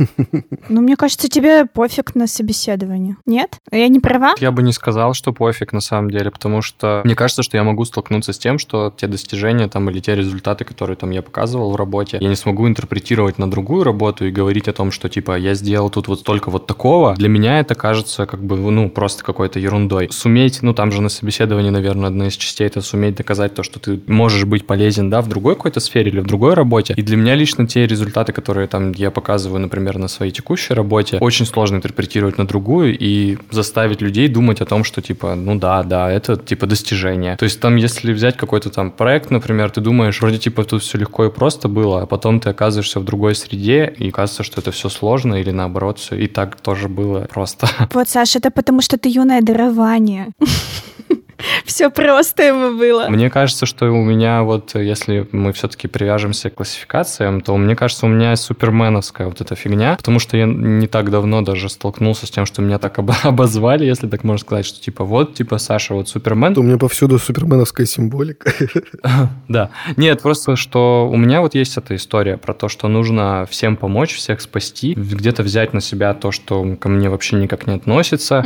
Ну, мне кажется, тебе пофиг на собеседование. Нет? Я не права? Я бы не сказал, что пофиг на самом деле, потому что мне кажется, что я могу столкнуться с тем, что те достижения там или те результаты, которые там я показывал в работе, я не смогу интерпретировать на другую работу и говорить о том, что типа я сделал тут вот столько вот такого. Для меня это кажется как бы ну просто какой-то ерундой. Суметь, ну там же на собеседовании, наверное, одна из частей это суметь доказать то, что ты можешь быть полезен, да, в другой какой-то сфере или в другой работе. И для меня лично те результаты, которые там я показываю, например, на своей текущей работе, очень сложно интерпретировать на другую и заставить людей думать о том, что типа, ну да, да, это типа достижение. То есть там, если взять какой-то там проект, например, ты думаешь, вроде типа тут все легко и просто было, а потом ты оказываешься в другой среде, и кажется, что это все сложно, или наоборот, все и так тоже было просто. Вот, Саша, это потому что ты юное дарование. Все просто ему было. Мне кажется, что у меня вот, если мы все-таки привяжемся к классификациям, то мне кажется, у меня суперменовская вот эта фигня, потому что я не так давно даже столкнулся с тем, что меня так обо- обозвали, если так можно сказать, что типа вот, типа Саша, вот супермен, У меня повсюду суперменовская символика. Да. Нет, просто что у меня вот есть эта история про то, что нужно всем помочь, всех спасти, где-то взять на себя то, что ко мне вообще никак не относится.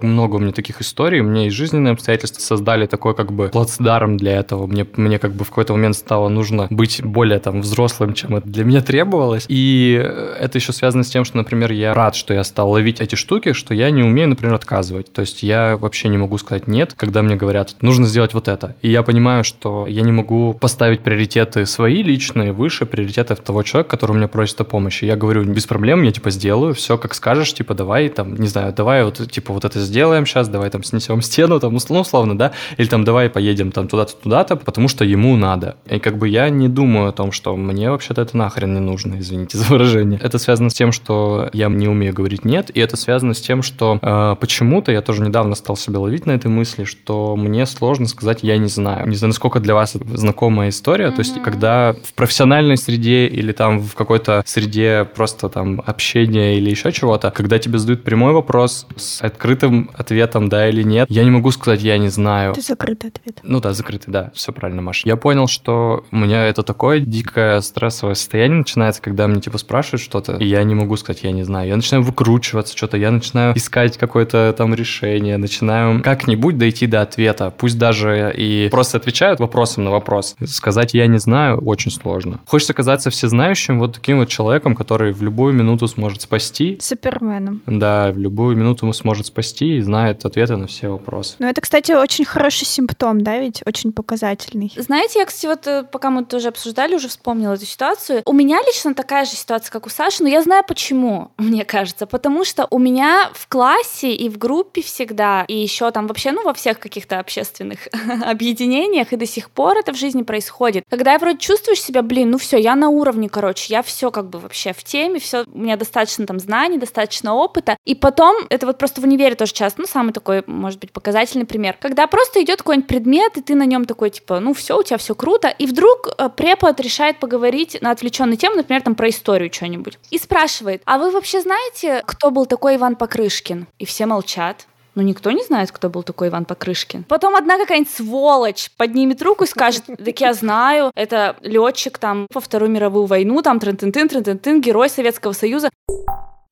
Много у меня таких историй, у меня есть жизненные обстоятельства, создали такой как бы плацдарм для этого. Мне, мне как бы в какой-то момент стало нужно быть более там взрослым, чем это для меня требовалось. И это еще связано с тем, что, например, я рад, что я стал ловить эти штуки, что я не умею, например, отказывать. То есть я вообще не могу сказать нет, когда мне говорят, нужно сделать вот это. И я понимаю, что я не могу поставить приоритеты свои личные выше приоритетов того человека, который меня просит о помощи. Я говорю, без проблем, я типа сделаю, все как скажешь, типа давай там, не знаю, давай вот типа вот это сделаем сейчас, давай там снесем стену, там, ну, условно, да, или там давай поедем там туда-то, туда-то, потому что ему надо. И как бы я не думаю о том, что мне вообще-то это нахрен не нужно, извините за выражение. Это связано с тем, что я не умею говорить нет, и это связано с тем, что э, почему-то я тоже недавно стал себя ловить на этой мысли, что мне сложно сказать «я не знаю». Не знаю, насколько для вас знакомая история, mm-hmm. то есть когда в профессиональной среде или там в какой-то среде просто там общения или еще чего-то, когда тебе задают прямой вопрос с открытым ответом «да» или «нет», я не могу сказать «я не знаю». Это закрытый ответ. Ну да, закрытый, да, все правильно, Маша. Я понял, что у меня это такое дикое стрессовое состояние начинается, когда мне типа спрашивают что-то, и я не могу сказать «я не знаю». Я начинаю выкручиваться что-то, я начинаю искать какое-то там решение, начинаю как-нибудь дойти до ответа, пусть даже и просто отвечают вопросом на вопрос. Сказать «я не знаю» очень сложно. Хочется казаться всезнающим вот таким вот человеком, который в любую минуту сможет спасти. Суперменом. Да, в любую минуту сможет спасти и знает ответы на все вопросы. Ну, это, кстати, очень хороший симптом, да, ведь очень показательный. Знаете, я, кстати, вот э, пока мы тоже обсуждали, уже вспомнила эту ситуацию. У меня лично такая же ситуация, как у Саши, но я знаю почему, мне кажется. Потому что у меня в классе и в группе всегда, и еще там вообще, ну, во всех каких-то общественных объединениях, и до сих пор это в жизни происходит. Когда я вроде чувствуешь себя, блин, ну все, я на уровне, короче, я все как бы вообще в теме, все, у меня достаточно там знаний, достаточно опыта. И потом, это вот просто в универе тоже часто, ну, самый такой, может быть, показательный пример. Когда просто идет какой-нибудь предмет, и ты на нем такой, типа, ну все, у тебя все круто, и вдруг э, препод решает поговорить на отвлеченную тему, например, там про историю что-нибудь, и спрашивает, а вы вообще знаете, кто был такой Иван Покрышкин? И все молчат. Ну, никто не знает, кто был такой Иван Покрышкин. Потом одна какая-нибудь сволочь поднимет руку и скажет, так я знаю, это летчик там во Вторую мировую войну, там трын-тын-тын, трын-тын-тын, герой Советского Союза.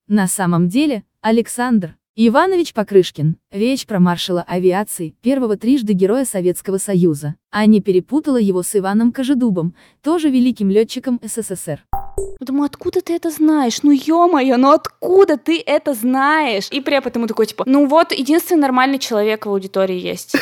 На самом деле, Александр Иванович Покрышкин, речь про маршала авиации, первого трижды героя Советского Союза, а не перепутала его с Иваном Кожедубом, тоже великим летчиком СССР. Думаю, откуда ты это знаешь? Ну ё-моё, ну откуда ты это знаешь? И препод ему такой, типа, ну вот, единственный нормальный человек в аудитории есть.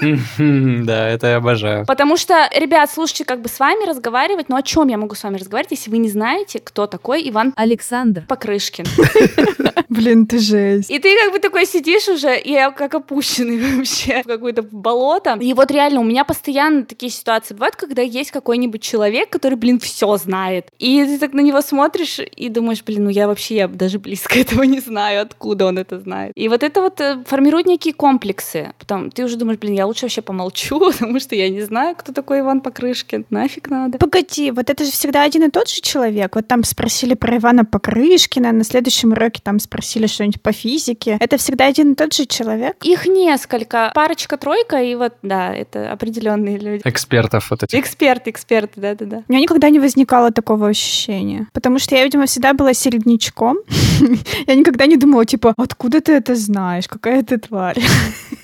Да, это я обожаю. Потому что, ребят, слушайте, как бы с вами разговаривать, ну о чем я могу с вами разговаривать, если вы не знаете, кто такой Иван Александр Покрышкин? Блин, ты жесть. И ты как бы такой сидишь уже, и я как опущенный вообще в какое-то болото. И вот реально у меня постоянно такие ситуации бывают, когда есть какой-нибудь человек, который, блин, все знает. И ты так на него смотришь и думаешь, блин, ну я вообще я даже близко этого не знаю, откуда он это знает. И вот это вот э, формирует некие комплексы. Потом ты уже думаешь, блин, я лучше вообще помолчу, потому что я не знаю, кто такой Иван Покрышкин. Нафиг надо. Погоди, вот это же всегда один и тот же человек. Вот там спросили про Ивана Покрышкина, на следующем уроке там спросили что-нибудь по физике. Это всегда один и тот же человек? Их несколько. Парочка-тройка, и вот, да, это определенные люди. Экспертов вот этих. Эксперты, эксперты, да-да-да. У меня никогда не возникало такого ощущения. Потому что я, видимо, всегда была середнячком. я никогда не думала, типа, откуда ты это знаешь? Какая ты тварь?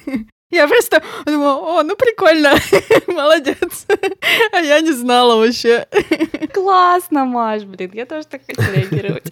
Я просто думала, о, ну прикольно, молодец. А я не знала вообще. Классно, Маш, блин, я тоже так хочу реагировать.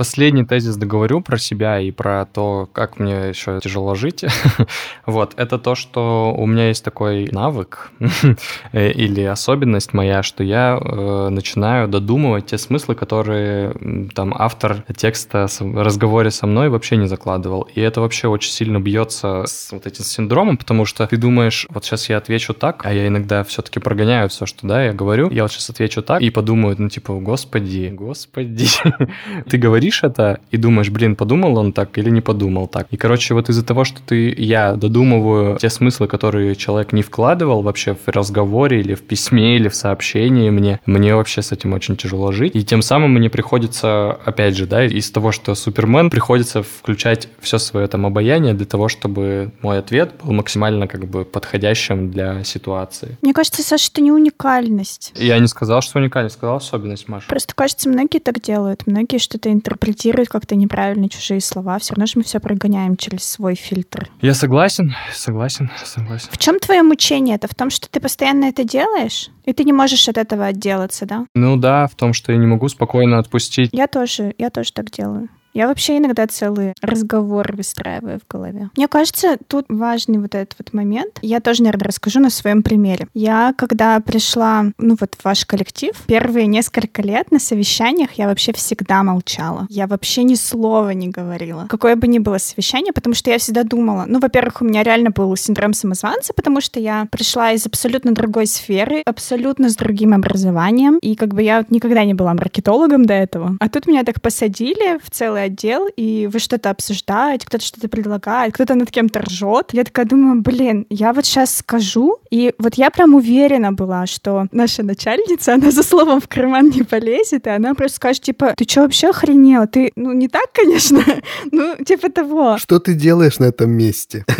Последний тезис договорю про себя и про то, как мне еще тяжело жить. вот, это то, что у меня есть такой навык или особенность моя, что я э, начинаю додумывать те смыслы, которые там автор текста в разговоре со мной вообще не закладывал. И это вообще очень сильно бьется с вот этим синдромом, потому что ты думаешь, вот сейчас я отвечу так, а я иногда все-таки прогоняю все, что да, я говорю, я вот сейчас отвечу так, и подумаю, ну типа, господи, господи. ты говоришь это и думаешь, блин, подумал он так или не подумал так. И, короче, вот из-за того, что ты, я додумываю те смыслы, которые человек не вкладывал вообще в разговоре или в письме, или в сообщении мне, мне вообще с этим очень тяжело жить. И тем самым мне приходится, опять же, да, из того, что Супермен, приходится включать все свое там обаяние для того, чтобы мой ответ был максимально максимально как бы подходящим для ситуации. Мне кажется, Саша, это не уникальность. Я не сказал, что уникальность, сказал особенность, Маша. Просто кажется, многие так делают, многие что-то интерпретируют интерпретирует как-то неправильно чужие слова. Все равно же мы все прогоняем через свой фильтр. Я согласен, согласен, согласен. В чем твое мучение? Это в том, что ты постоянно это делаешь? И ты не можешь от этого отделаться, да? Ну да, в том, что я не могу спокойно отпустить. Я тоже, я тоже так делаю. Я вообще иногда целые разговоры выстраиваю в голове. Мне кажется, тут важный вот этот вот момент. Я тоже, наверное, расскажу на своем примере. Я, когда пришла, ну вот в ваш коллектив, первые несколько лет на совещаниях я вообще всегда молчала. Я вообще ни слова не говорила. Какое бы ни было совещание, потому что я всегда думала, ну, во-первых, у меня реально был синдром самозванца, потому что я пришла из абсолютно другой сферы, абсолютно с другим образованием, и как бы я никогда не была маркетологом до этого. А тут меня так посадили в целый отдел, и вы что-то обсуждаете, кто-то что-то предлагает, кто-то над кем-то ржет. Я такая думаю, блин, я вот сейчас скажу, и вот я прям уверена была, что наша начальница, она за словом в карман не полезет, и она просто скажет, типа, ты что вообще охренела? Ты, ну, не так, конечно, ну, типа того. Что ты делаешь на этом месте?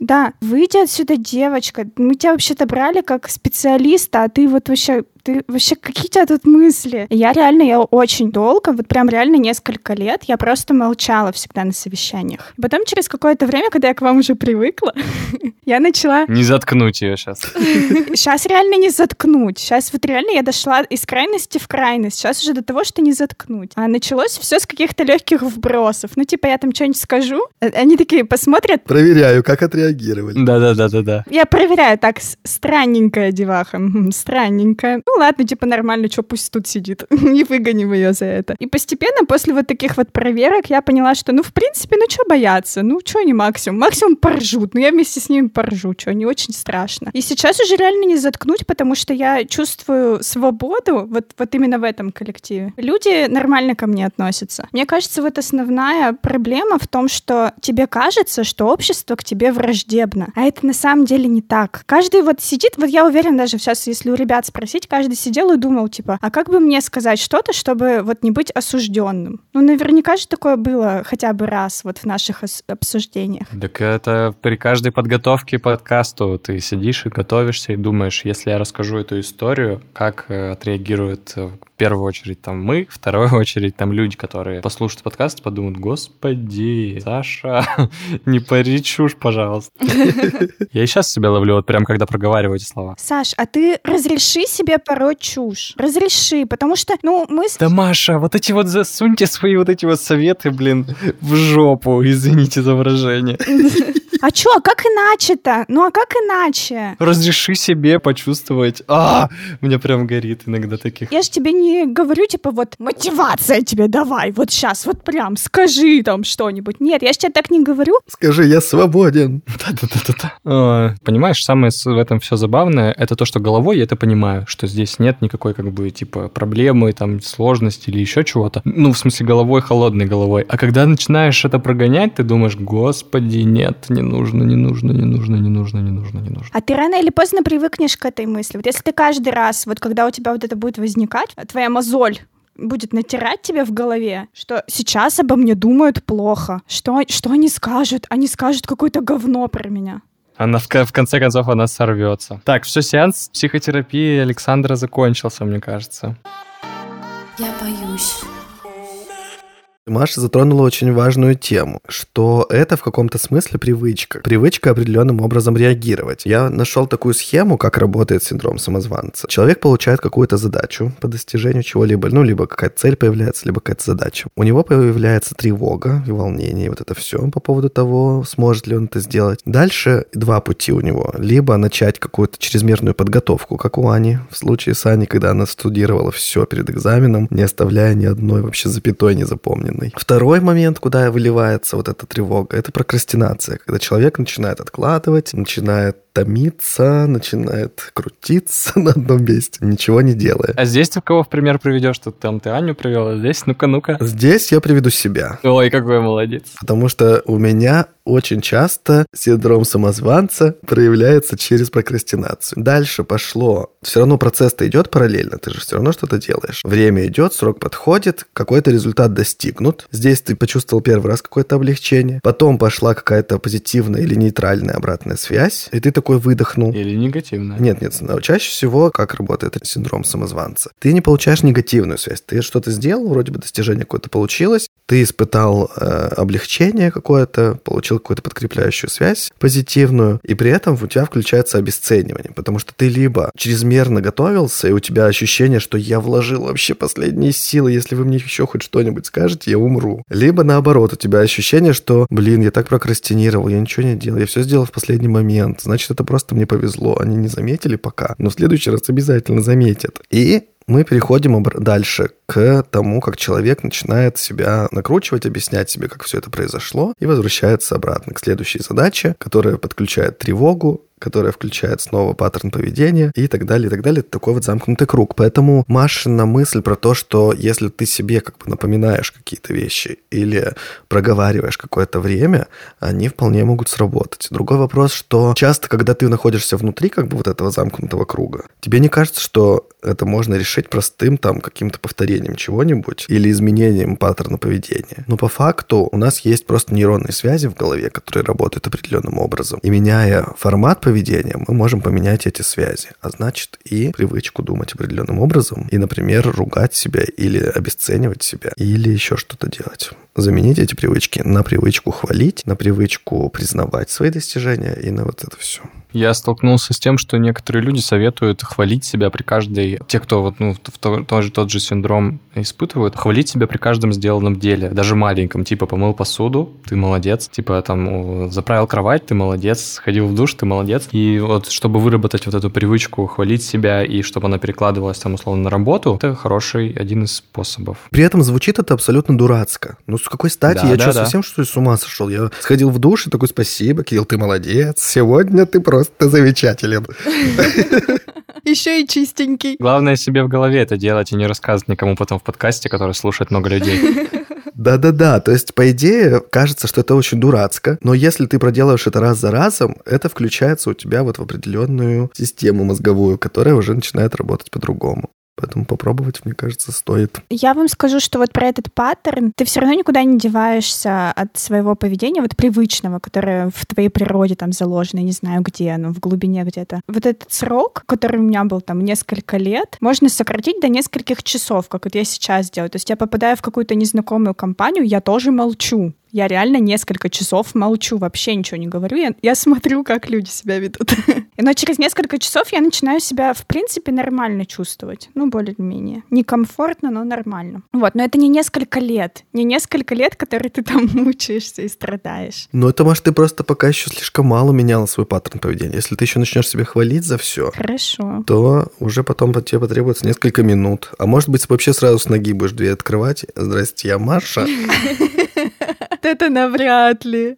Да, выйди отсюда, девочка. Мы тебя вообще-то брали как специалиста, а ты вот вообще ты вообще какие у тебя тут мысли? Я реально, я очень долго, вот прям реально несколько лет, я просто молчала всегда на совещаниях. И потом через какое-то время, когда я к вам уже привыкла, я начала... Не заткнуть ее сейчас. Сейчас реально не заткнуть. Сейчас вот реально я дошла из крайности в крайность. Сейчас уже до того, что не заткнуть. А началось все с каких-то легких вбросов. Ну, типа, я там что-нибудь скажу, э, они такие посмотрят. Проверяю, как отреагировали. Да-да-да-да-да. Я проверяю, так, странненькая деваха, странненькая. Ну ладно, типа нормально, что пусть тут сидит. Не выгоним ее за это. И постепенно после вот таких вот проверок я поняла, что ну в принципе, ну что бояться? Ну что они максимум? Максимум поржут. Ну я вместе с ними поржу, что не очень страшно. И сейчас уже реально не заткнуть, потому что я чувствую свободу вот, вот именно в этом коллективе. Люди нормально ко мне относятся. Мне кажется, вот основная проблема в том, что тебе кажется, что общество к тебе враждебно. А это на самом деле не так. Каждый вот сидит, вот я уверена даже сейчас, если у ребят спросить, каждый сидел и думал, типа, а как бы мне сказать что-то, чтобы вот не быть осужденным? Ну, наверняка же такое было хотя бы раз вот в наших обсуждениях. Так это при каждой подготовке подкасту ты сидишь и готовишься и думаешь, если я расскажу эту историю, как э, отреагирует э, первую очередь там мы, в вторую очередь там люди, которые послушают подкаст, подумают, господи, Саша, не пари чушь, пожалуйста. Я и сейчас себя ловлю, вот прям когда проговариваю эти слова. Саш, а ты разреши себе пороть чушь. Разреши, потому что, ну, мы... Да, Маша, вот эти вот засуньте свои вот эти вот советы, блин, в жопу, извините за выражение. А чё, а как иначе-то? Ну а как иначе? Разреши себе почувствовать. А, мне прям горит иногда таких. Я же тебе не говорю, типа, вот, мотивация тебе давай, вот сейчас, вот прям, скажи там что-нибудь. Нет, я же тебе так не говорю. Скажи, я свободен. Да-да-да-да. Понимаешь, самое в этом все забавное, это то, что головой я это понимаю, что здесь нет никакой, как бы, типа, проблемы, там, сложности или еще чего-то. Ну, в смысле, головой, холодной головой. А когда начинаешь это прогонять, ты думаешь, господи, нет, не нужно, не нужно, не нужно, не нужно, не нужно, не нужно. А ты рано или поздно привыкнешь к этой мысли. Вот если ты каждый раз, вот когда у тебя вот это будет возникать, твоя мозоль будет натирать тебе в голове, что сейчас обо мне думают плохо, что, что они скажут, они скажут какое-то говно про меня. Она в, в конце концов она сорвется. Так, все, сеанс психотерапии Александра закончился, мне кажется. Я боюсь. Маша затронула очень важную тему, что это в каком-то смысле привычка. Привычка определенным образом реагировать. Я нашел такую схему, как работает синдром самозванца. Человек получает какую-то задачу по достижению чего-либо, ну, либо какая-то цель появляется, либо какая-то задача. У него появляется тревога и волнение, и вот это все по поводу того, сможет ли он это сделать. Дальше два пути у него. Либо начать какую-то чрезмерную подготовку, как у Ани, в случае с Аней, когда она студировала все перед экзаменом, не оставляя ни одной вообще запятой не запомненной негативный. Второй момент, куда выливается вот эта тревога, это прокрастинация, когда человек начинает откладывать, начинает томиться, начинает крутиться на одном месте, ничего не делая. А здесь ты кого в пример приведешь? Тут там ты Аню привел, а здесь ну-ка, ну-ка. Здесь я приведу себя. Ой, какой молодец. Потому что у меня очень часто синдром самозванца проявляется через прокрастинацию. Дальше пошло. Все равно процесс-то идет параллельно, ты же все равно что-то делаешь. Время идет, срок подходит, какой-то результат достигнут. Здесь ты почувствовал первый раз какое-то облегчение. Потом пошла какая-то позитивная или нейтральная обратная связь, и ты такой выдохнул. Или негативно. Нет, нет, чаще всего как работает синдром самозванца? Ты не получаешь негативную связь. Ты что-то сделал, вроде бы достижение какое-то получилось, ты испытал э, облегчение какое-то, получил какую-то подкрепляющую связь позитивную, и при этом у тебя включается обесценивание, потому что ты либо чрезмерно готовился, и у тебя ощущение, что я вложил вообще последние силы, если вы мне еще хоть что-нибудь скажете, я умру. Либо наоборот, у тебя ощущение, что, блин, я так прокрастинировал, я ничего не делал, я все сделал в последний момент, значит, это просто мне повезло, они не заметили пока, но в следующий раз обязательно заметят. И мы переходим дальше к тому, как человек начинает себя накручивать, объяснять себе, как все это произошло, и возвращается обратно к следующей задаче, которая подключает тревогу, которая включает снова паттерн поведения и так далее, и так далее. Это такой вот замкнутый круг. Поэтому Машина мысль про то, что если ты себе как бы напоминаешь какие-то вещи или проговариваешь какое-то время, они вполне могут сработать. Другой вопрос, что часто, когда ты находишься внутри как бы вот этого замкнутого круга, тебе не кажется, что это можно решить простым там каким-то повторением чего-нибудь или изменением паттерна поведения. Но по факту у нас есть просто нейронные связи в голове, которые работают определенным образом. И меняя формат поведения, мы можем поменять эти связи. А значит и привычку думать определенным образом. И, например, ругать себя или обесценивать себя. Или еще что-то делать. Заменить эти привычки на привычку хвалить, на привычку признавать свои достижения и на вот это все. Я столкнулся с тем, что некоторые люди советуют хвалить себя при каждой... Те, кто вот, ну, тоже тот же синдром испытывают, хвалить себя при каждом сделанном деле, даже маленьком, типа помыл посуду, ты молодец, типа там заправил кровать, ты молодец, сходил в душ, ты молодец. И вот чтобы выработать вот эту привычку хвалить себя и чтобы она перекладывалась там условно на работу, это хороший один из способов. При этом звучит это абсолютно дурацко. Ну с какой стати? Да, я да, что, да. совсем что ли с ума сошел? Я сходил в душ и такой, спасибо, Кирилл, ты молодец, сегодня ты просто просто замечателен. Еще и чистенький. Главное себе в голове это делать и не рассказывать никому потом в подкасте, который слушает много людей. Да-да-да, то есть, по идее, кажется, что это очень дурацко, но если ты проделаешь это раз за разом, это включается у тебя вот в определенную систему мозговую, которая уже начинает работать по-другому. Поэтому попробовать, мне кажется, стоит. Я вам скажу, что вот про этот паттерн ты все равно никуда не деваешься от своего поведения, вот привычного, которое в твоей природе там заложено, не знаю где, но в глубине где-то. Вот этот срок, который у меня был там несколько лет, можно сократить до нескольких часов, как вот я сейчас делаю. То есть я попадаю в какую-то незнакомую компанию, я тоже молчу. Я реально несколько часов молчу, вообще ничего не говорю. Я, я смотрю, как люди себя ведут. Но через несколько часов я начинаю себя, в принципе, нормально чувствовать. Ну, более-менее. Некомфортно, но нормально. Вот, но это не несколько лет. Не несколько лет, которые ты там мучаешься и страдаешь. Ну, это, может, ты просто пока еще слишком мало меняла свой паттерн поведения. Если ты еще начнешь себя хвалить за все, Хорошо. то уже потом тебе потребуется несколько минут. А может быть, вообще сразу с ноги будешь дверь открывать. Здрасте, я Маша. это навряд ли.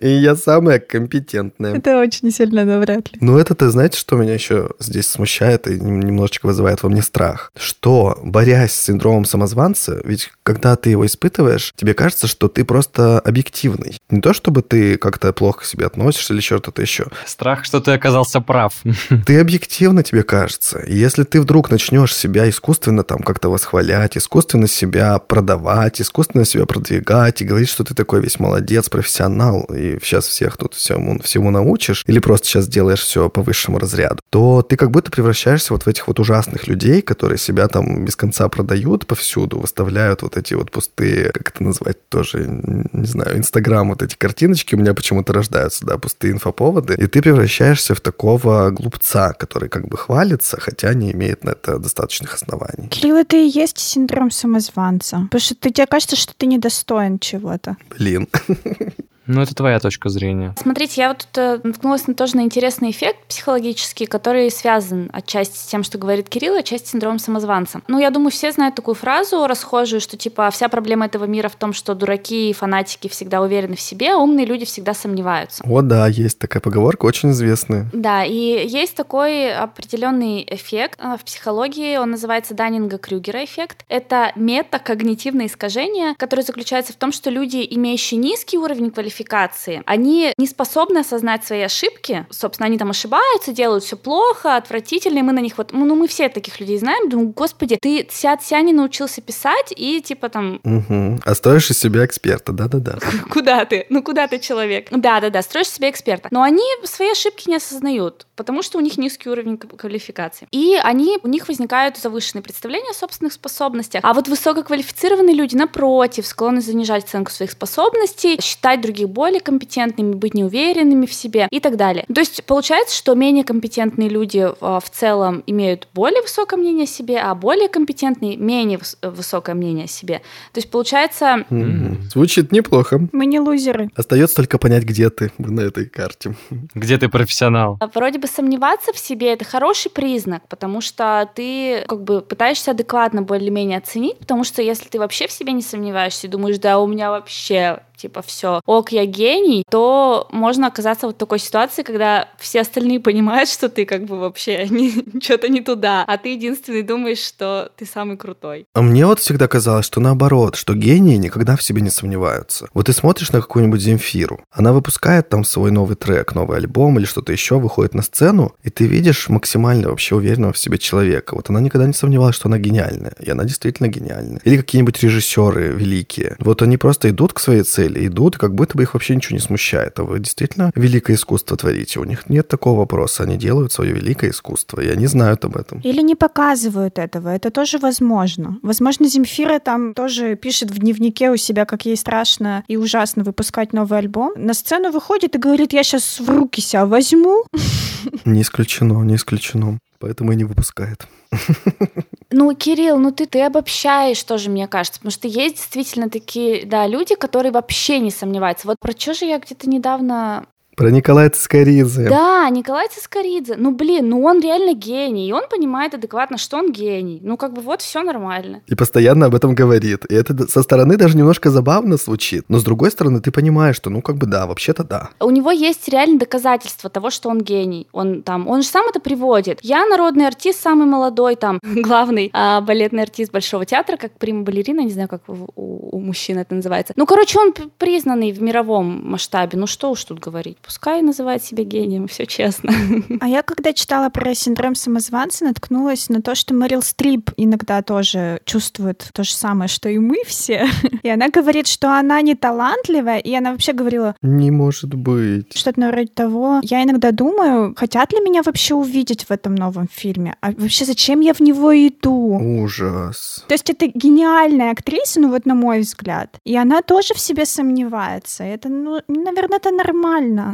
И я самая компетентная. Это очень сильно навряд ли. Ну, это, ты знаете, что меня еще здесь смущает и немножечко вызывает во мне страх? Что, борясь с синдромом самозванца, ведь когда ты его испытываешь, тебе кажется, что ты просто объективный. Не то, чтобы ты как-то плохо к себе относишься или что-то еще. Страх, что ты оказался прав. Ты объективно, тебе кажется. И если ты вдруг начнешь себя искусственно там как-то восхвалять, искусственно себя продавать, искусственно себя продвигать и говорить, что ты такой весь молодец, профессионал, и сейчас всех тут всему, всему научишь, или просто сейчас делаешь все по высшему разряду, то ты как будто превращаешься вот в этих вот ужасных людей, которые себя там без конца продают повсюду, выставляют вот эти вот пустые, как это назвать тоже, не знаю, Инстаграм, вот эти картиночки у меня почему-то рождаются, да, пустые инфоповоды, и ты превращаешься в такого глупца, который как бы хвалится, хотя не имеет на это достаточных оснований. Кирилл, это и есть синдром самозванца. Потому что ты, тебе кажется, что ты недостоин чего-то. Блин. Ну, это твоя точка зрения. Смотрите, я вот тут э, наткнулась на тоже на интересный эффект психологический, который связан отчасти с тем, что говорит Кирилл, отчасти с синдромом самозванца. Ну, я думаю, все знают такую фразу расхожую, что типа вся проблема этого мира в том, что дураки и фанатики всегда уверены в себе, а умные люди всегда сомневаются. О, да, есть такая поговорка, очень известная. Да, и есть такой определенный эффект э, в психологии, он называется Даннинга-Крюгера эффект. Это метакогнитивное искажение, которое заключается в том, что люди, имеющие низкий уровень квалификации, квалификации, они не способны осознать свои ошибки. Собственно, они там ошибаются, делают все плохо, отвратительно, и мы на них вот, ну, мы все таких людей знаем, думаю, господи, ты ся не научился писать, и типа там... Угу. А строишь из себя эксперта, да-да-да. Куда ты? Ну, куда ты человек? Да-да-да, строишь из себя эксперта. Но они свои ошибки не осознают, потому что у них низкий уровень квалификации. И они, у них возникают завышенные представления о собственных способностях. А вот высококвалифицированные люди, напротив, склонны занижать оценку своих способностей, считать других более компетентными, быть неуверенными в себе и так далее. То есть получается, что менее компетентные люди а, в целом имеют более высокое мнение о себе, а более компетентные менее высокое мнение о себе. То есть получается... Mm-hmm. Звучит неплохо. Мы не лузеры. Остается только понять, где ты на этой карте. Где ты профессионал? А вроде бы сомневаться в себе это хороший признак, потому что ты как бы пытаешься адекватно более-менее оценить, потому что если ты вообще в себе не сомневаешься и думаешь, да, у меня вообще типа все, ок, я гений, то можно оказаться вот в такой ситуации, когда все остальные понимают, что ты как бы вообще что-то не туда, а ты единственный думаешь, что ты самый крутой. А мне вот всегда казалось, что наоборот, что гении никогда в себе не сомневаются. Вот ты смотришь на какую-нибудь Земфиру, она выпускает там свой новый трек, новый альбом или что-то еще, выходит на сцену, и ты видишь максимально вообще уверенного в себе человека. Вот она никогда не сомневалась, что она гениальная, и она действительно гениальная. Или какие-нибудь режиссеры великие. Вот они просто идут к своей цели, цели идут, как будто бы их вообще ничего не смущает. А вы действительно великое искусство творите. У них нет такого вопроса. Они делают свое великое искусство, и они знают об этом. Или не показывают этого. Это тоже возможно. Возможно, Земфира там тоже пишет в дневнике у себя, как ей страшно и ужасно выпускать новый альбом. На сцену выходит и говорит, я сейчас в руки себя возьму. Не исключено, не исключено. Поэтому и не выпускает. Ну, Кирилл, ну ты, ты обобщаешь тоже, мне кажется, потому что есть действительно такие, да, люди, которые вообще не сомневаются. Вот про что же я где-то недавно про Николая Цискоридзе. Да, Николай Цискоридзе. Ну, блин, ну он реально гений. И он понимает адекватно, что он гений. Ну, как бы вот все нормально. И постоянно об этом говорит. И это со стороны даже немножко забавно звучит. Но с другой стороны, ты понимаешь, что ну, как бы да, вообще-то да. У него есть реально доказательства того, что он гений. Он там, он же сам это приводит. Я народный артист, самый молодой там, главный а, балетный артист Большого театра, как прима-балерина, не знаю, как у, у мужчин это называется. Ну, короче, он признанный в мировом масштабе. Ну, что уж тут говорить пускай называет себя гением, все честно. А я когда читала про синдром самозванца, наткнулась на то, что Мэрил Стрип иногда тоже чувствует то же самое, что и мы все. И она говорит, что она не талантливая, и она вообще говорила... Не может быть. Что-то на вроде того. Я иногда думаю, хотят ли меня вообще увидеть в этом новом фильме? А вообще зачем я в него иду? Ужас. То есть это гениальная актриса, ну вот на мой взгляд. И она тоже в себе сомневается. Это, ну, наверное, это нормально.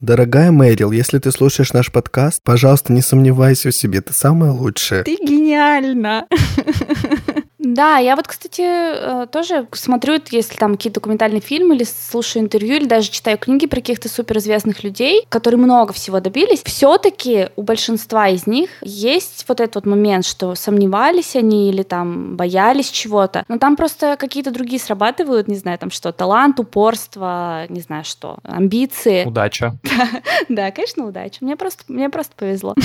Дорогая Мэрил, если ты слушаешь наш подкаст, пожалуйста, не сомневайся в себе, ты самая лучшая. Ты гениальна. Да, я вот, кстати, э, тоже смотрю, если там какие-то документальные фильмы, или слушаю интервью, или даже читаю книги про каких-то суперизвестных людей, которые много всего добились. Все-таки у большинства из них есть вот этот вот момент, что сомневались они или там боялись чего-то. Но там просто какие-то другие срабатывают, не знаю, там что, талант, упорство, не знаю что, амбиции. Удача. Да, конечно, удача. Мне просто, мне просто повезло.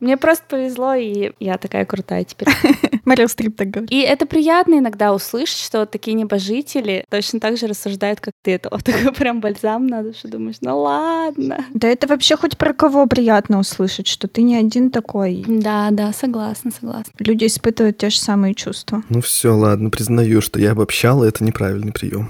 Мне просто повезло, и я такая крутая теперь. Мэрил Стрип так говорит. И это приятно иногда услышать, что такие небожители точно так же рассуждают, как ты. Это вот такой прям бальзам надо, что думаешь, ну ладно. Да это вообще хоть про кого приятно услышать, что ты не один такой. Да, да, согласна, согласна. Люди испытывают те же самые чувства. Ну все, ладно, признаю, что я обобщала, это неправильный прием.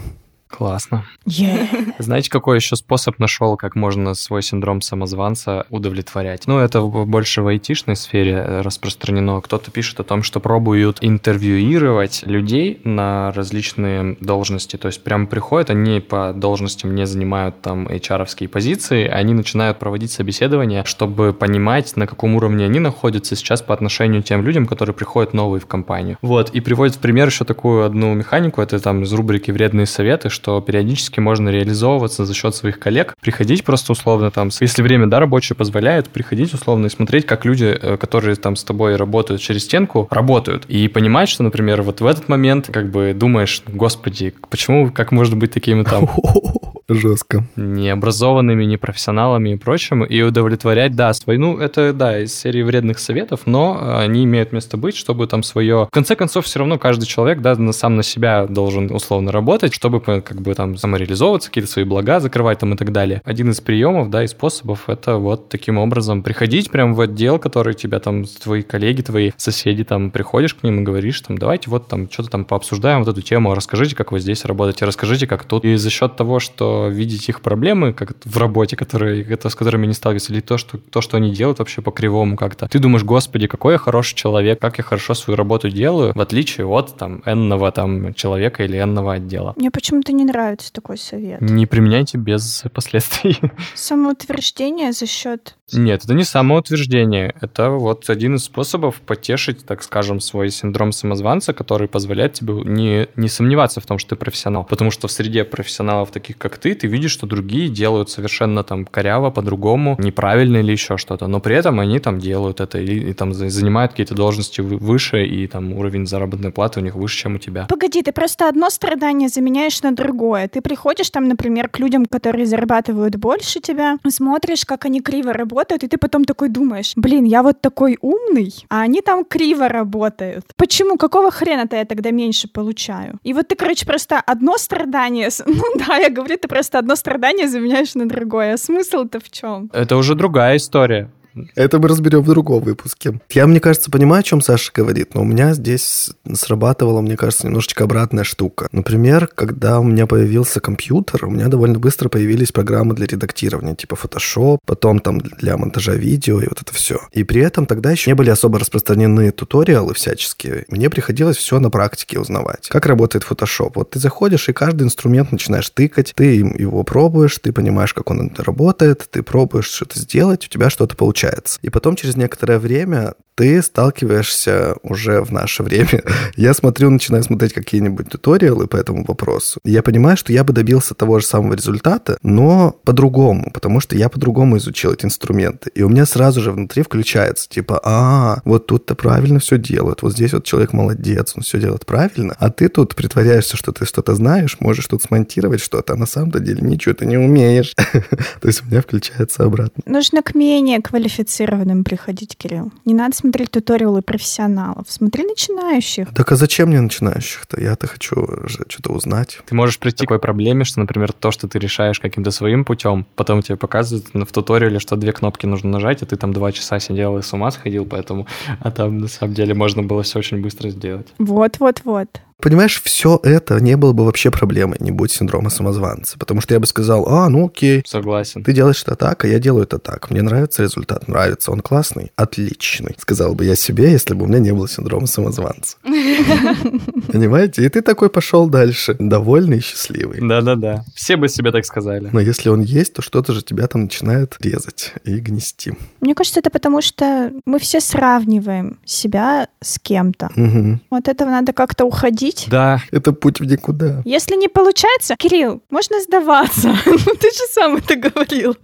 Классно. Yeah. Знаете, какой еще способ нашел, как можно свой синдром самозванца удовлетворять? Ну, это больше в айтишной сфере э, распространено. Кто-то пишет о том, что пробуют интервьюировать людей на различные должности. То есть прям приходят, они по должностям не занимают там HR-овские позиции, они начинают проводить собеседования, чтобы понимать, на каком уровне они находятся сейчас по отношению к тем людям, которые приходят новые в компанию. Вот, и приводит в пример еще такую одну механику, это там из рубрики «Вредные советы», что периодически можно реализовываться за счет своих коллег, приходить просто условно там, если время, да, рабочее позволяет, приходить условно и смотреть, как люди, э, которые там с тобой работают через стенку, работают. И понимать, что, например, вот в этот момент как бы думаешь, господи, почему, как можно быть таким там Жестко. необразованными, непрофессионалами и прочим, и удовлетворять, да, свои, ну, это, да, из серии вредных советов, но они имеют место быть, чтобы там свое... В конце концов, все равно каждый человек, да, сам на себя должен условно работать, чтобы как бы там самореализовываться, какие-то свои блага закрывать там и так далее. Один из приемов, да, и способов это вот таким образом приходить прям в отдел, который тебя там, твои коллеги, твои соседи там, приходишь к ним и говоришь там, давайте вот там что-то там пообсуждаем вот эту тему, расскажите, как вы здесь работаете, расскажите, как тут. И за счет того, что видеть их проблемы как в работе, которые, это, с которыми они сталкиваются, или то что, то, что они делают вообще по-кривому как-то, ты думаешь, господи, какой я хороший человек, как я хорошо свою работу делаю, в отличие от там энного там человека или энного отдела. Мне почему-то не нравится такой совет. Не применяйте без последствий. Самоутверждение за счет... Нет, это не самоутверждение. Это вот один из способов потешить, так скажем, свой синдром самозванца, который позволяет тебе не, не сомневаться в том, что ты профессионал. Потому что в среде профессионалов, таких как ты, ты видишь, что другие делают совершенно там коряво, по-другому, неправильно или еще что-то. Но при этом они там делают это и, и там за- занимают какие-то должности вы- выше, и там уровень заработной платы у них выше, чем у тебя. Погоди, ты просто одно страдание заменяешь на другое. Ты приходишь там, например, к людям, которые зарабатывают больше тебя, смотришь, как они криво работают, и ты потом такой думаешь, блин, я вот такой умный, а они там криво работают. Почему? Какого хрена-то я тогда меньше получаю? И вот ты, короче, просто одно страдание, ну да, я говорю, ты просто одно страдание заменяешь на другое. А смысл-то в чем? Это уже другая история. Это мы разберем в другом выпуске. Я, мне кажется, понимаю, о чем Саша говорит, но у меня здесь срабатывала, мне кажется, немножечко обратная штука. Например, когда у меня появился компьютер, у меня довольно быстро появились программы для редактирования, типа Photoshop, потом там для монтажа видео и вот это все. И при этом тогда еще не были особо распространены туториалы всяческие. Мне приходилось все на практике узнавать. Как работает Photoshop? Вот ты заходишь, и каждый инструмент начинаешь тыкать, ты его пробуешь, ты понимаешь, как он работает, ты пробуешь что-то сделать, у тебя что-то получается. И потом через некоторое время ты сталкиваешься уже в наше время. Я смотрю, начинаю смотреть какие-нибудь туториалы по этому вопросу. Я понимаю, что я бы добился того же самого результата, но по-другому, потому что я по-другому изучил эти инструменты. И у меня сразу же внутри включается, типа, а, вот тут-то правильно все делают, вот здесь вот человек молодец, он все делает правильно, а ты тут притворяешься, что ты что-то знаешь, можешь тут смонтировать что-то, а на самом-то деле ничего ты не умеешь. То есть у меня включается обратно. Нужно к менее квалифицированным приходить, Кирилл. Не надо смотреть туториалы профессионалов. Смотри начинающих. Так а зачем мне начинающих-то? Я-то хочу что-то узнать. Ты можешь прийти к такой проблеме, что, например, то, что ты решаешь каким-то своим путем, потом тебе показывают в туториале, что две кнопки нужно нажать, а ты там два часа сидел и с ума сходил, поэтому, а там на самом деле можно было все очень быстро сделать. Вот-вот-вот. Понимаешь, все это не было бы вообще проблемой, не будь синдрома самозванца. Потому что я бы сказал, а, ну окей, Согласен. ты делаешь это так, а я делаю это так. Мне нравится результат, нравится, он классный, отличный. Сказал бы я себе, если бы у меня не было синдрома самозванца. Понимаете? И ты такой пошел дальше, довольный и счастливый. Да-да-да. Все бы себе так сказали. Но если он есть, то что-то же тебя там начинает резать и гнести. Мне кажется, это потому что мы все сравниваем себя с кем-то. Мгм. Вот этого надо как-то уходить. Да, Это путь в никуда. Если не получается, Кирилл, можно сдаваться. Ну, Ты же сам это говорил.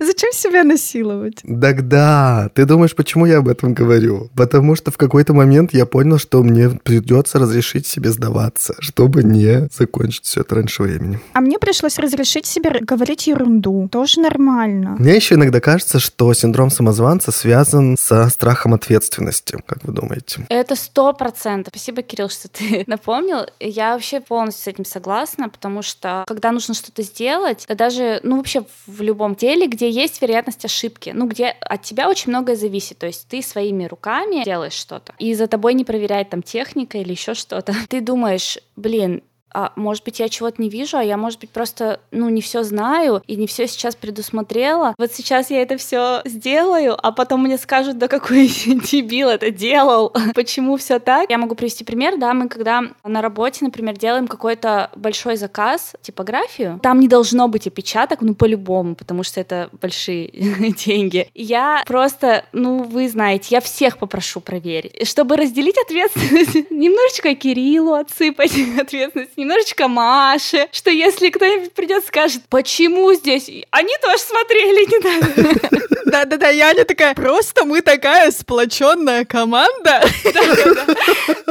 Зачем себя насиловать? Так да, ты думаешь, почему я об этом говорю? Потому что в какой-то момент я понял, что мне придется разрешить себе сдаваться, чтобы не закончить все это раньше времени. А мне пришлось разрешить себе говорить ерунду. Тоже нормально. Мне еще иногда кажется, что синдром самозванца связан со страхом ответственности. Как вы думаете? Это сто процентов. Спасибо, Кирилл, что ты напомнил. Я вообще полностью с этим согласна, потому что когда нужно что-то сделать, да даже, ну вообще в любом деле, где есть вероятность ошибки, ну где от тебя очень многое зависит, то есть ты своими руками делаешь что-то, и за тобой не проверяет там техника или еще что-то. Ты думаешь, блин, а может быть, я чего-то не вижу, а я, может быть, просто, ну, не все знаю и не все сейчас предусмотрела. Вот сейчас я это все сделаю, а потом мне скажут, да какой дебил это делал, почему все так. Я могу привести пример, да, мы когда на работе, например, делаем какой-то большой заказ, типографию, там не должно быть опечаток, ну, по-любому, потому что это большие деньги. Я просто, ну, вы знаете, я всех попрошу проверить, чтобы разделить ответственность, немножечко Кириллу отсыпать ответственность, немножечко Маше, что если кто-нибудь придет скажет, почему здесь? Они тоже смотрели, не надо. Да-да-да, Яня такая, просто мы такая сплоченная команда.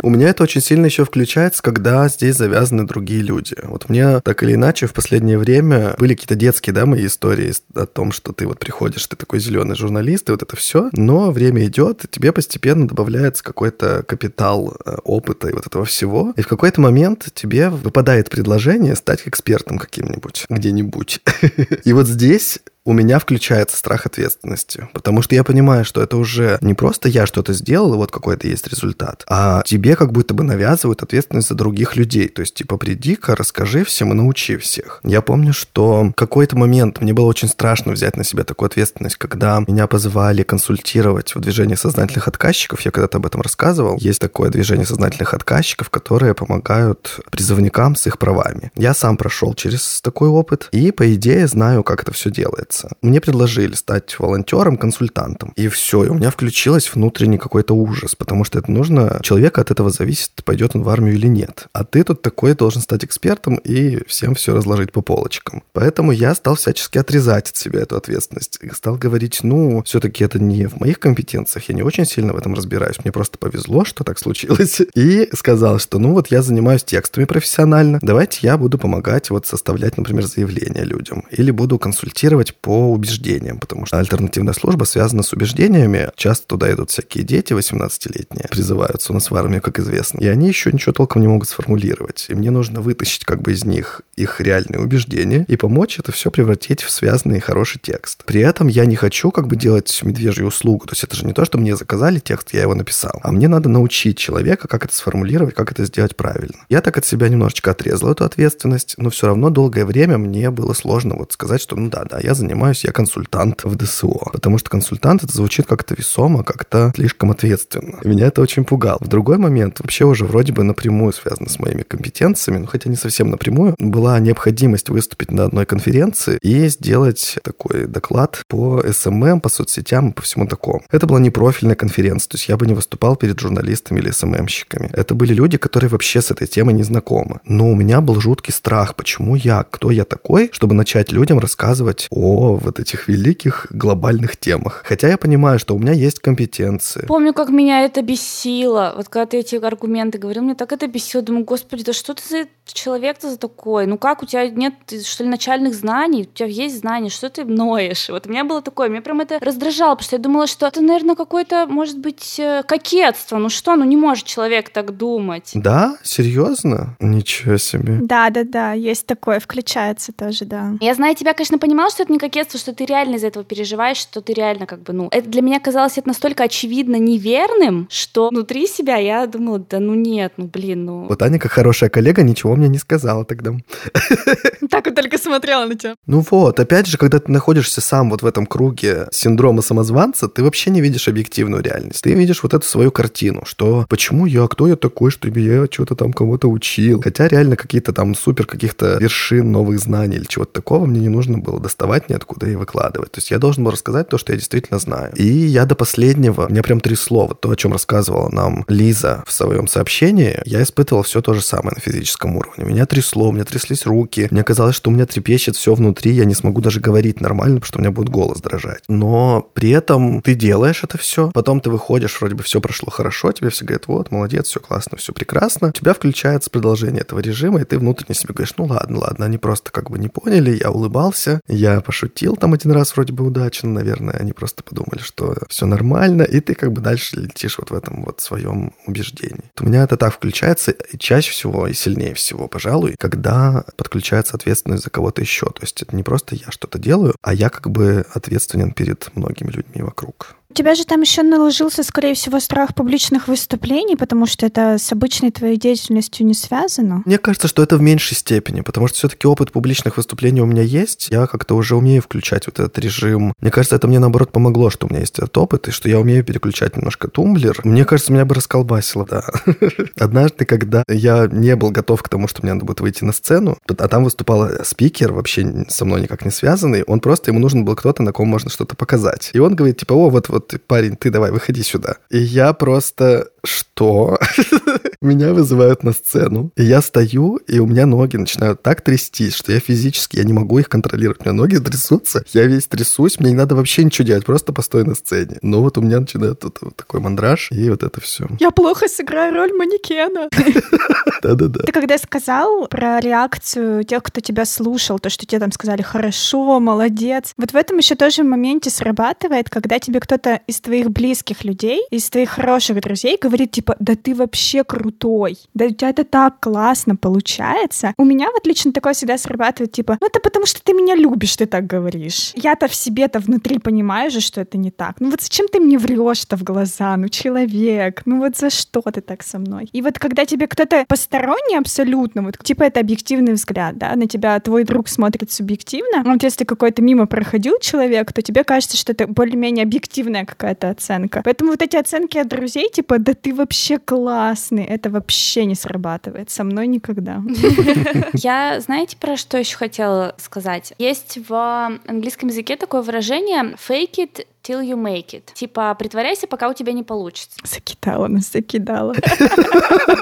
У меня это очень сильно еще включается, когда здесь завязаны другие люди. Вот мне так или иначе в последнее время были какие-то детские, да, мои истории о том, что ты вот приходишь, ты такой зеленый журналист, и вот это все. Но время идет, и тебе постепенно добавляется какой-то капитал э, опыта и вот этого всего. И в какой-то момент тебе выпадает предложение стать экспертом каким-нибудь, где-нибудь. И вот здесь у меня включается страх ответственности, потому что я понимаю, что это уже не просто я что-то сделал, и вот какой-то есть результат, а тебе как будто бы навязывают ответственность за других людей. То есть, типа, приди-ка, расскажи всем и научи всех. Я помню, что какой-то момент мне было очень страшно взять на себя такую ответственность, когда меня позвали консультировать в движении сознательных отказчиков. Я когда-то об этом рассказывал. Есть такое движение сознательных отказчиков, которые помогают призывникам с их правами. Я сам прошел через такой опыт, и, по идее, знаю, как это все делает нравится. Мне предложили стать волонтером, консультантом. И все, и у меня включилось внутренний какой-то ужас, потому что это нужно... Человека от этого зависит, пойдет он в армию или нет. А ты тут такой должен стать экспертом и всем все разложить по полочкам. Поэтому я стал всячески отрезать от себя эту ответственность. И стал говорить, ну, все-таки это не в моих компетенциях, я не очень сильно в этом разбираюсь. Мне просто повезло, что так случилось. И сказал, что ну вот я занимаюсь текстами профессионально, давайте я буду помогать вот составлять, например, заявления людям. Или буду консультировать по убеждениям, потому что альтернативная служба связана с убеждениями. Часто туда идут всякие дети 18-летние, призываются у нас в армию, как известно. И они еще ничего толком не могут сформулировать. И мне нужно вытащить как бы из них их реальные убеждения и помочь это все превратить в связанный хороший текст. При этом я не хочу как бы делать медвежью услугу. То есть это же не то, что мне заказали текст, я его написал. А мне надо научить человека, как это сформулировать, как это сделать правильно. Я так от себя немножечко отрезал эту ответственность, но все равно долгое время мне было сложно вот сказать, что ну да, да, я занимаюсь занимаюсь, я консультант в ДСО. Потому что консультант это звучит как-то весомо, как-то слишком ответственно. Меня это очень пугало. В другой момент, вообще уже вроде бы напрямую связано с моими компетенциями, но хотя не совсем напрямую, была необходимость выступить на одной конференции и сделать такой доклад по СММ, по соцсетям и по всему такому. Это была не профильная конференция, то есть я бы не выступал перед журналистами или СММщиками. Это были люди, которые вообще с этой темой не знакомы. Но у меня был жуткий страх, почему я, кто я такой, чтобы начать людям рассказывать о вот этих великих глобальных темах. Хотя я понимаю, что у меня есть компетенции. Помню, как меня это бесило. Вот когда ты эти аргументы говорил, мне так это бесило. Думаю, господи, да что ты за человек-то за такой? Ну как, у тебя нет, что ли, начальных знаний? У тебя есть знания, что ты ноешь? Вот у меня было такое, меня прям это раздражало, потому что я думала, что это, наверное, какое-то, может быть, э, кокетство. Ну что, ну не может человек так думать. Да? Серьезно? Ничего себе. Да, да, да, есть такое, включается тоже, да. Я знаю тебя, конечно, понимала, что это не кокетство, что ты реально из этого переживаешь, что ты реально как бы, ну, это для меня казалось это настолько очевидно неверным, что внутри себя я думала, да ну нет, ну блин, ну... Вот Аня, как хорошая коллега, ничего мне не сказала тогда. Так вот только смотрела на тебя. Ну вот, опять же, когда ты находишься сам вот в этом круге синдрома самозванца, ты вообще не видишь объективную реальность. Ты видишь вот эту свою картину, что почему я, кто я такой, чтобы я что-то там кого-то учил. Хотя реально какие-то там супер каких-то вершин новых знаний или чего-то такого мне не нужно было доставать ниоткуда и выкладывать. То есть я должен был рассказать то, что я действительно знаю. И я до последнего, меня прям трясло, вот то, о чем рассказывала нам Лиза в своем сообщении, я испытывал все то же самое на физическом уровне. Меня трясло, у меня тряслись руки, мне казалось, что у меня трепещет все внутри, я не смогу даже говорить нормально, потому что у меня будет голос дрожать. Но при этом ты делаешь это все, потом ты выходишь, вроде бы все прошло хорошо, тебе все говорят, вот, молодец, все классно, все прекрасно. У тебя включается продолжение этого режима, и ты внутренне себе говоришь, ну ладно, ладно, они просто как бы не поняли, я улыбался, я пошутил там один раз вроде бы удачно, наверное, они просто подумали, что все нормально, и ты как бы дальше летишь вот в этом вот своем убеждении. У меня это так включается и чаще всего и сильнее всего, пожалуй, когда подключается ответственность за кого-то еще. То есть это не просто я что-то делаю, а я как бы ответственен перед многими людьми вокруг. У тебя же там еще наложился, скорее всего, страх публичных выступлений, потому что это с обычной твоей деятельностью не связано. Мне кажется, что это в меньшей степени, потому что все-таки опыт публичных выступлений у меня есть. Я как-то уже умею включать вот этот режим. Мне кажется, это мне наоборот помогло, что у меня есть этот опыт, и что я умею переключать немножко тумблер. Мне кажется, меня бы расколбасило, да. Однажды, когда я не был готов к тому, что мне надо будет выйти на сцену, а там выступал спикер, вообще со мной никак не связанный, он просто, ему нужен был кто-то, на ком можно что-то показать. И он говорит, типа, о, вот, вот вот, парень, ты давай, выходи сюда. И я просто что меня вызывают на сцену, и я стою, и у меня ноги начинают так трястись, что я физически, я не могу их контролировать. У меня ноги трясутся, я весь трясусь, мне не надо вообще ничего делать, просто постой на сцене. Но вот у меня начинает вот, вот такой мандраж, и вот это все. Я плохо сыграю роль манекена. Да-да-да. Ты когда сказал про реакцию тех, кто тебя слушал, то, что тебе там сказали «хорошо», «молодец», вот в этом еще тоже моменте срабатывает, когда тебе кто-то из твоих близких людей, из твоих хороших друзей говорит, типа, да ты вообще крутой, да у тебя это так классно получается. У меня вот лично такое всегда срабатывает, типа, ну это потому что ты меня любишь, ты так говоришь. Я-то в себе-то внутри понимаю же, что это не так. Ну вот зачем ты мне врешь-то в глаза? Ну человек, ну вот за что ты так со мной? И вот когда тебе кто-то посторонний абсолютно, вот типа это объективный взгляд, да, на тебя твой друг смотрит субъективно, вот если какой-то мимо проходил человек, то тебе кажется, что это более-менее объективная какая-то оценка. Поэтому вот эти оценки от друзей, типа, да ты вообще классный, это вообще не срабатывает. Со мной никогда. Я, знаете, про что еще хотела сказать? Есть в английском языке такое выражение fake it till you make it. Типа, притворяйся, пока у тебя не получится. Закидала нас, закидала.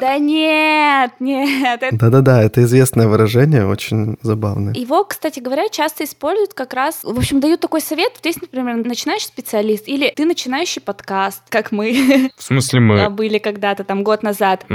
Да нет, нет. Да-да-да, это известное выражение, очень забавное. Его, кстати говоря, часто используют как раз, в общем, дают такой совет, вот если, например, начинающий специалист или ты начинающий подкаст, как мы В смысле мы? были когда-то там год назад.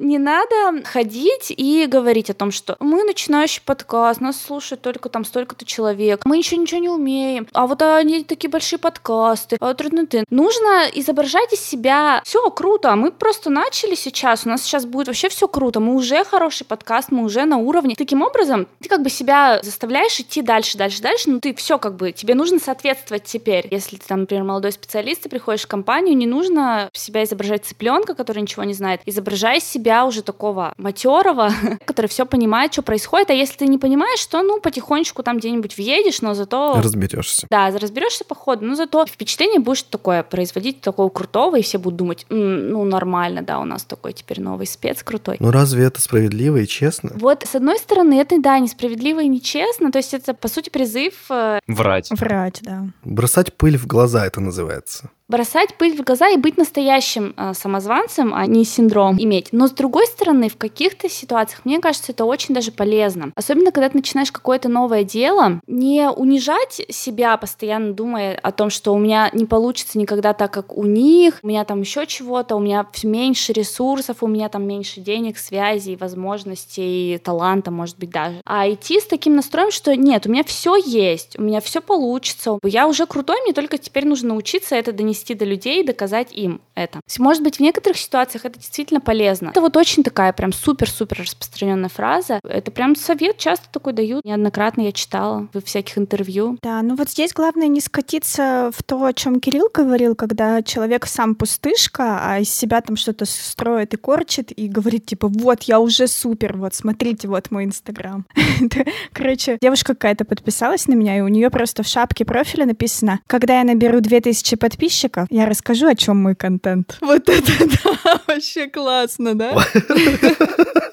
Не надо ходить и говорить о том, что мы начинающий подкаст, нас слушает только там столько-то человек, мы еще ничего не умеем, а вот они такие большие подкасты, а трудно ты. Нужно изображать из себя все круто, мы просто начали сейчас, у нас сейчас будет вообще все круто, мы уже хороший подкаст, мы уже на уровне. Таким образом, ты как бы себя заставляешь идти дальше, дальше, дальше, но ты все как бы, тебе нужно соответствовать теперь. Если ты там, например, молодой специалист, ты приходишь в компанию, не нужно себя изображать цыпленка, который ничего не знает. Изображай себя уже такого матерого, который все понимает, что происходит. А если ты не понимаешь, то ну потихонечку там где-нибудь въедешь, но зато Разберешься. да, разберешься по ходу, но зато впечатление будешь такое производить такого крутого, и все будут думать, «М, ну нормально, да, у нас такой теперь новый спец крутой. Ну разве это справедливо и честно? Вот, с одной стороны, это, да, несправедливо и нечестно, то есть это, по сути, призыв э, Врать. Врать, да. Бросать пыль в глаза это называется. Бросать пыль в глаза и быть настоящим э, самозванцем, а не синдром иметь. Но с другой стороны, в каких-то ситуациях, мне кажется, это очень даже полезно. Особенно, когда ты начинаешь какое-то новое дело, не унижать себя, постоянно думая о том, что у меня не получится никогда так, как у них, у меня там еще чего-то, у меня меньше ресурсов, у меня там меньше денег, связей, возможностей, таланта, может быть, даже. А идти с таким настроем, что нет, у меня все есть, у меня все получится, я уже крутой, мне только теперь нужно научиться это донести до людей и доказать им это. Может быть, в некоторых ситуациях это действительно полезно. Это вот очень такая прям супер-супер распространенная фраза. Это прям совет часто такой дают. Неоднократно я читала в всяких интервью. Да, ну вот здесь главное не скатиться в то, о чем Кирилл говорил, когда человек сам пустышка, а из себя там что-то строит и корчит, и говорит, типа, вот, я уже супер, вот, смотрите, вот мой Инстаграм. Короче, девушка какая-то подписалась на меня, и у нее просто в шапке профиля написано, когда я наберу 2000 подписчиков, я расскажу, о чем мой контент. Вот это да, вообще классно, да?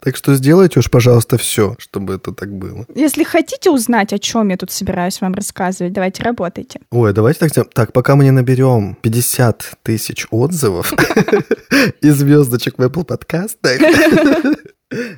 Так что сделайте уж, пожалуйста, все, чтобы это так было. Если хотите узнать, о чем я тут собираюсь вам рассказывать, давайте работайте. Ой, давайте так сделаем. Так, пока мы не наберем 50 тысяч отзывов и звездочек в Apple подкастах,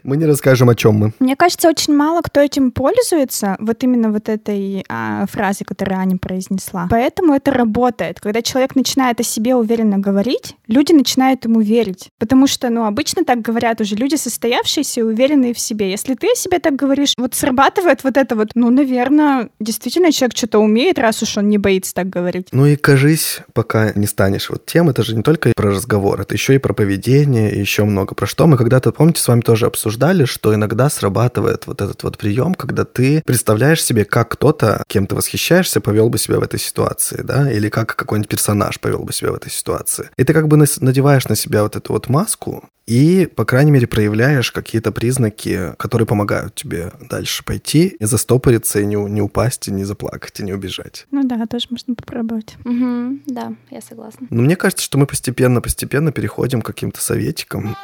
мы не расскажем, о чем мы. Мне кажется, очень мало кто этим пользуется, вот именно вот этой а, фразой, которую Аня произнесла. Поэтому это работает. Когда человек начинает о себе уверенно говорить, люди начинают ему верить. Потому что, ну, обычно так говорят уже люди, состоявшиеся и уверенные в себе. Если ты о себе так говоришь, вот срабатывает вот это вот, ну, наверное, действительно человек что-то умеет, раз уж он не боится так говорить. Ну и кажись, пока не станешь вот тем, это же не только про разговор, это еще и про поведение, и еще много про что. Мы когда-то, помните, с вами тоже обсуждали, что иногда срабатывает вот этот вот прием, когда ты представляешь себе, как кто-то, кем ты восхищаешься, повел бы себя в этой ситуации, да, или как какой-нибудь персонаж повел бы себя в этой ситуации. И ты как бы надеваешь на себя вот эту вот маску, и, по крайней мере, проявляешь какие-то признаки, которые помогают тебе дальше пойти, не застопориться, и не, не упасть, и не заплакать, и не убежать. Ну да, тоже можно попробовать. Мгм, да, я согласна. Но мне кажется, что мы постепенно-постепенно переходим к каким-то советикам.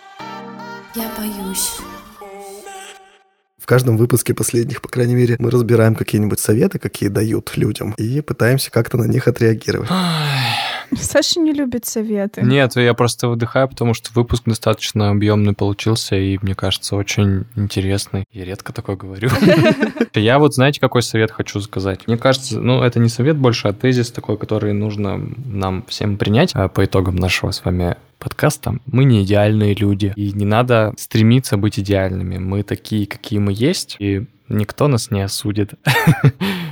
Я боюсь. В каждом выпуске последних, по крайней мере, мы разбираем какие-нибудь советы, какие дают людям, и пытаемся как-то на них отреагировать. Саша не любит советы. Нет, я просто выдыхаю, потому что выпуск достаточно объемный получился, и мне кажется, очень интересный. Я редко такое говорю. Я вот, знаете, какой совет хочу сказать? Мне кажется, ну, это не совет больше, а тезис такой, который нужно нам всем принять а, по итогам нашего с вами подкаста. Мы не идеальные люди, и не надо стремиться быть идеальными. Мы такие, какие мы есть, и никто нас не осудит.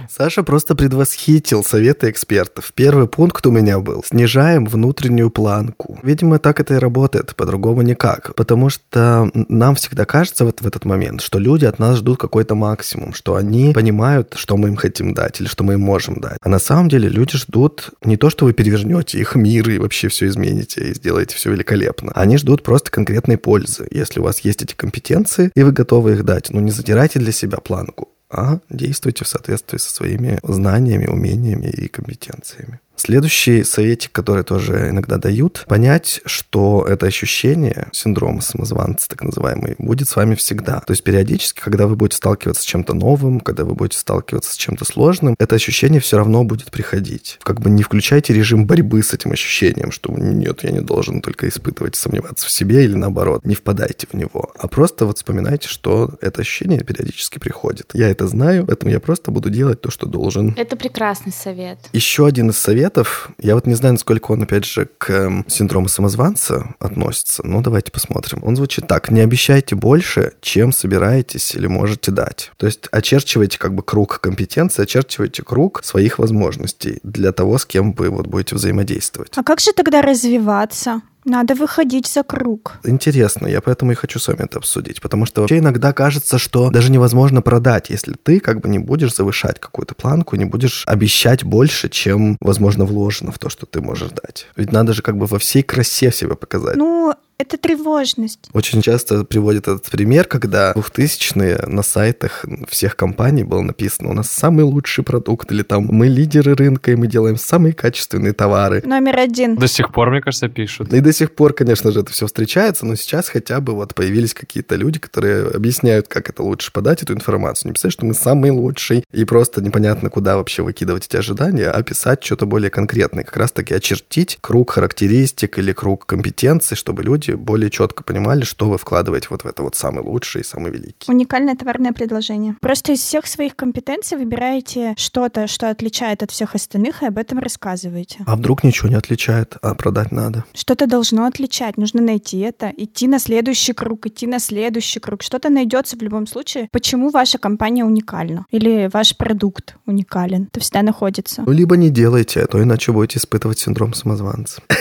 Саша просто предвосхитил советы экспертов. Первый пункт у меня был. Снижаем внутреннюю планку. Видимо, так это и работает, по-другому никак. Потому что нам всегда кажется вот в этот момент, что люди от нас ждут какой-то максимум, что они понимают, что мы им хотим дать или что мы им можем дать. А на самом деле люди ждут не то, что вы перевернете их мир и вообще все измените и сделаете все великолепно. Они ждут просто конкретной пользы. Если у вас есть эти компетенции и вы готовы их дать, ну не задирайте для себя планку а действуйте в соответствии со своими знаниями, умениями и компетенциями. Следующий советик, который тоже иногда дают, понять, что это ощущение, синдром самозванца так называемый, будет с вами всегда. То есть периодически, когда вы будете сталкиваться с чем-то новым, когда вы будете сталкиваться с чем-то сложным, это ощущение все равно будет приходить. Как бы не включайте режим борьбы с этим ощущением, что нет, я не должен только испытывать, сомневаться в себе или наоборот. Не впадайте в него, а просто вот вспоминайте, что это ощущение периодически приходит. Я это знаю, поэтому я просто буду делать то, что должен. Это прекрасный совет. Еще один из советов советов. Я вот не знаю, насколько он, опять же, к эм, синдрому самозванца относится, но давайте посмотрим. Он звучит так. Не обещайте больше, чем собираетесь или можете дать. То есть очерчивайте как бы круг компетенции, очерчивайте круг своих возможностей для того, с кем вы вот будете взаимодействовать. А как же тогда развиваться? Надо выходить за круг. Интересно, я поэтому и хочу с вами это обсудить, потому что вообще иногда кажется, что даже невозможно продать, если ты как бы не будешь завышать какую-то планку, не будешь обещать больше, чем, возможно, вложено в то, что ты можешь дать. Ведь надо же как бы во всей красе себя показать. Ну, это тревожность. Очень часто приводят этот пример, когда 2000-е на сайтах всех компаний было написано, у нас самый лучший продукт, или там мы лидеры рынка, и мы делаем самые качественные товары. Номер один. До сих пор, мне кажется, пишут. И до сих пор, конечно же, это все встречается, но сейчас хотя бы вот появились какие-то люди, которые объясняют, как это лучше подать, эту информацию. Не писать, что мы самый лучший, и просто непонятно, куда вообще выкидывать эти ожидания, а писать что-то более конкретное. Как раз-таки очертить круг характеристик или круг компетенций, чтобы люди более четко понимали, что вы вкладываете вот в это вот самый лучший и самый великий. Уникальное товарное предложение. Просто из всех своих компетенций выбираете что-то, что отличает от всех остальных, и об этом рассказываете. А вдруг ничего не отличает, а продать надо? Что-то должно отличать, нужно найти это, идти на следующий круг, идти на следующий круг. Что-то найдется в любом случае. Почему ваша компания уникальна? Или ваш продукт уникален? Это всегда находится. Ну, либо не делайте, а то иначе будете испытывать синдром самозванца.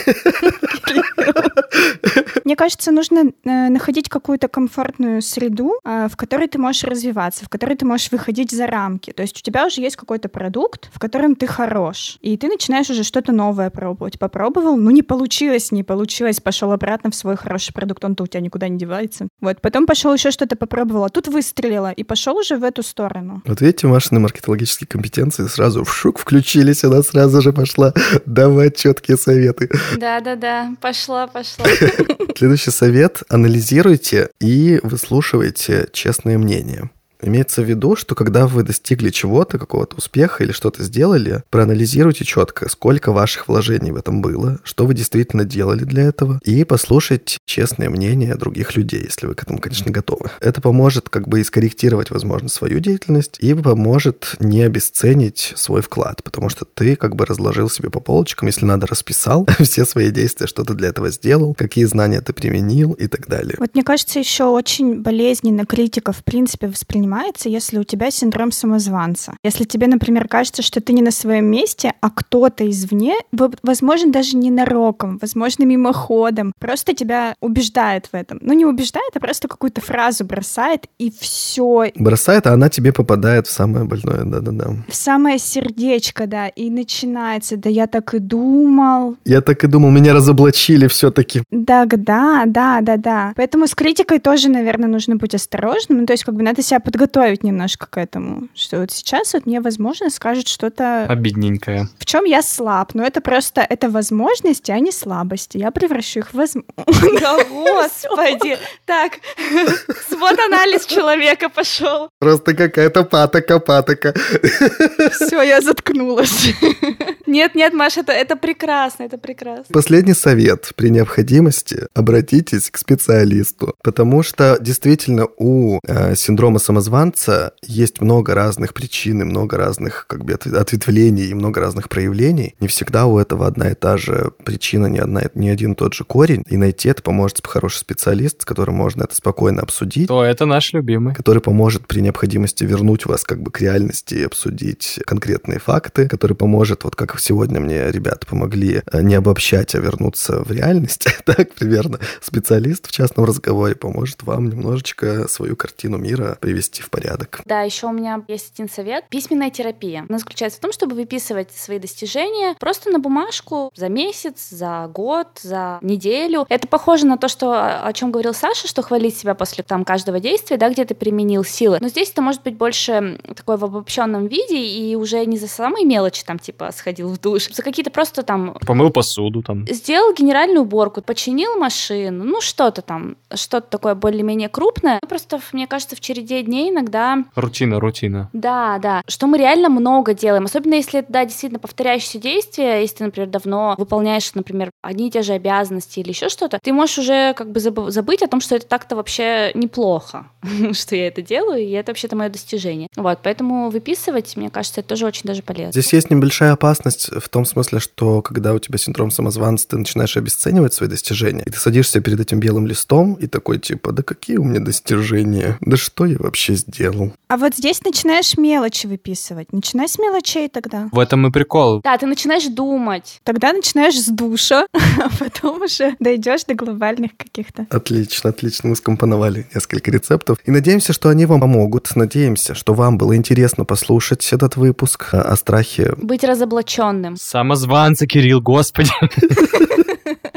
Мне кажется, нужно э, находить какую-то комфортную среду, э, в которой ты можешь развиваться, в которой ты можешь выходить за рамки. То есть у тебя уже есть какой-то продукт, в котором ты хорош, и ты начинаешь уже что-то новое пробовать. Попробовал, ну не получилось, не получилось, пошел обратно в свой хороший продукт, он-то у тебя никуда не девается. Вот, потом пошел еще что-то попробовал, а тут выстрелила, и пошел уже в эту сторону. Вот видите, Машины маркетологические компетенции сразу в шук включились, она сразу же пошла давать четкие советы. Да-да-да, пошла, пошла. Следующий совет. Анализируйте и выслушивайте честные мнения. Имеется в виду, что когда вы достигли чего-то, какого-то успеха или что-то сделали, проанализируйте четко, сколько ваших вложений в этом было, что вы действительно делали для этого, и послушайте честное мнение других людей, если вы к этому, конечно, готовы. Это поможет как бы и скорректировать, возможно, свою деятельность и поможет не обесценить свой вклад, потому что ты как бы разложил себе по полочкам, если надо, расписал все свои действия, что ты для этого сделал, какие знания ты применил и так далее. Вот мне кажется, еще очень болезненно критика в принципе воспринимается воспринимается, если у тебя синдром самозванца. Если тебе, например, кажется, что ты не на своем месте, а кто-то извне, возможно, даже не нароком, возможно, мимоходом, просто тебя убеждает в этом. Ну, не убеждает, а просто какую-то фразу бросает, и все. Бросает, а она тебе попадает в самое больное, да-да-да. В самое сердечко, да, и начинается, да я так и думал. Я так и думал, меня разоблачили все-таки. Да, да, да, да, да. Поэтому с критикой тоже, наверное, нужно быть осторожным. Ну, то есть, как бы надо себя подготовить подготовить немножко к этому, что вот сейчас вот мне, возможно, скажет что-то... Обидненькое. В чем я слаб? Но это просто, это возможности, а не слабости. Я превращу их в возможности. Да, господи! Так, свод-анализ человека пошел. Просто какая-то патока, патока. Все, я заткнулась. Нет, нет, Маша, это, это прекрасно, это прекрасно. Последний совет. При необходимости обратитесь к специалисту, потому что действительно у э, синдрома самозванца есть много разных причин и много разных как бы отв- ответвлений и много разных проявлений. Не всегда у этого одна и та же причина, не, одна, не один и тот же корень. И найти это поможет хороший специалист, с которым можно это спокойно обсудить. То это наш любимый. который поможет при необходимости вернуть вас как бы к реальности и обсудить конкретные факты, который поможет, вот как сегодня мне ребята помогли э, не обобщать, а вернуться в реальность, так примерно. Специалист в частном разговоре поможет вам немножечко свою картину мира привести в порядок. Да, еще у меня есть один совет. Письменная терапия. Она заключается в том, чтобы выписывать свои достижения просто на бумажку за месяц, за год, за неделю. Это похоже на то, что о чем говорил Саша, что хвалить себя после там каждого действия, да, где ты применил силы. Но здесь это может быть больше такой в обобщенном виде и уже не за самые мелочи, там, типа, сходил в душ, за какие-то просто там Помыл посуду там. сделал генеральную уборку, починил машину, ну что-то там, что-то такое более-менее крупное. Ну, Просто, мне кажется, в череде дней иногда Рутина, рутина. да, да. Что мы реально много делаем. Особенно если это, да, действительно повторяющиеся действия. Если ты, например, давно выполняешь, например, одни и те же обязанности или еще что-то, ты можешь уже как бы забы- забыть о том, что это так-то вообще неплохо, что я это делаю, и это вообще-то мое достижение. Вот, поэтому выписывать, мне кажется, это тоже очень даже полезно. Здесь есть небольшая опасность в том смысле, что когда у тебя синдром самозванца, ты начинаешь обесценивать свои достижения, и ты садишься перед этим белым листом и такой типа, да какие у меня достижения? Да что я вообще сделал? А вот здесь начинаешь мелочи выписывать. Начинай с мелочей тогда. В этом и прикол. Да, ты начинаешь думать. Тогда начинаешь с душа, а потом уже дойдешь до глобальных каких-то. Отлично, отлично. Мы скомпоновали несколько рецептов. И надеемся, что они вам помогут. Надеемся, что вам было интересно послушать этот выпуск о о страхе Быть разоблаченным. Самозванцы, Кирилл, господи.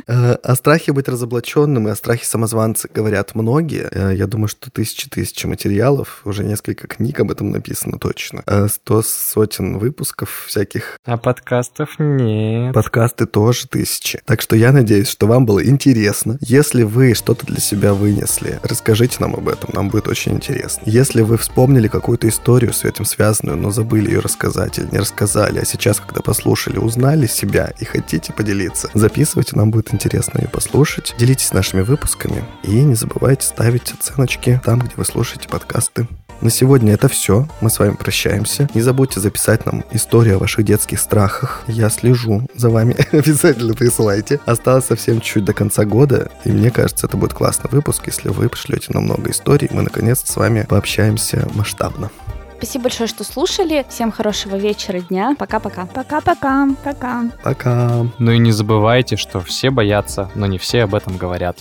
Э, О страхе быть разоблаченным и о страхе самозванца говорят многие. Э, Я думаю, что тысячи-тысячи материалов, уже несколько книг об этом написано точно. Э, Сто сотен выпусков всяких. А подкастов нет. Подкасты тоже тысячи. Так что я надеюсь, что вам было интересно. Если вы что-то для себя вынесли, расскажите нам об этом, нам будет очень интересно. Если вы вспомнили какую-то историю с этим связанную, но забыли ее рассказать или не рассказали, а сейчас, когда послушали, узнали себя и хотите поделиться, записывайте, нам будет интересно ее послушать. Делитесь нашими выпусками и не забывайте ставить оценочки там, где вы слушаете подкасты. На сегодня это все. Мы с вами прощаемся. Не забудьте записать нам историю о ваших детских страхах. Я слежу за вами. Обязательно присылайте. Осталось совсем чуть до конца года. И мне кажется, это будет классный выпуск, если вы пришлете нам много историй. Мы наконец с вами пообщаемся масштабно. Спасибо большое, что слушали. Всем хорошего вечера, дня. Пока-пока. Пока-пока. Пока. Пока. Ну и не забывайте, что все боятся, но не все об этом говорят.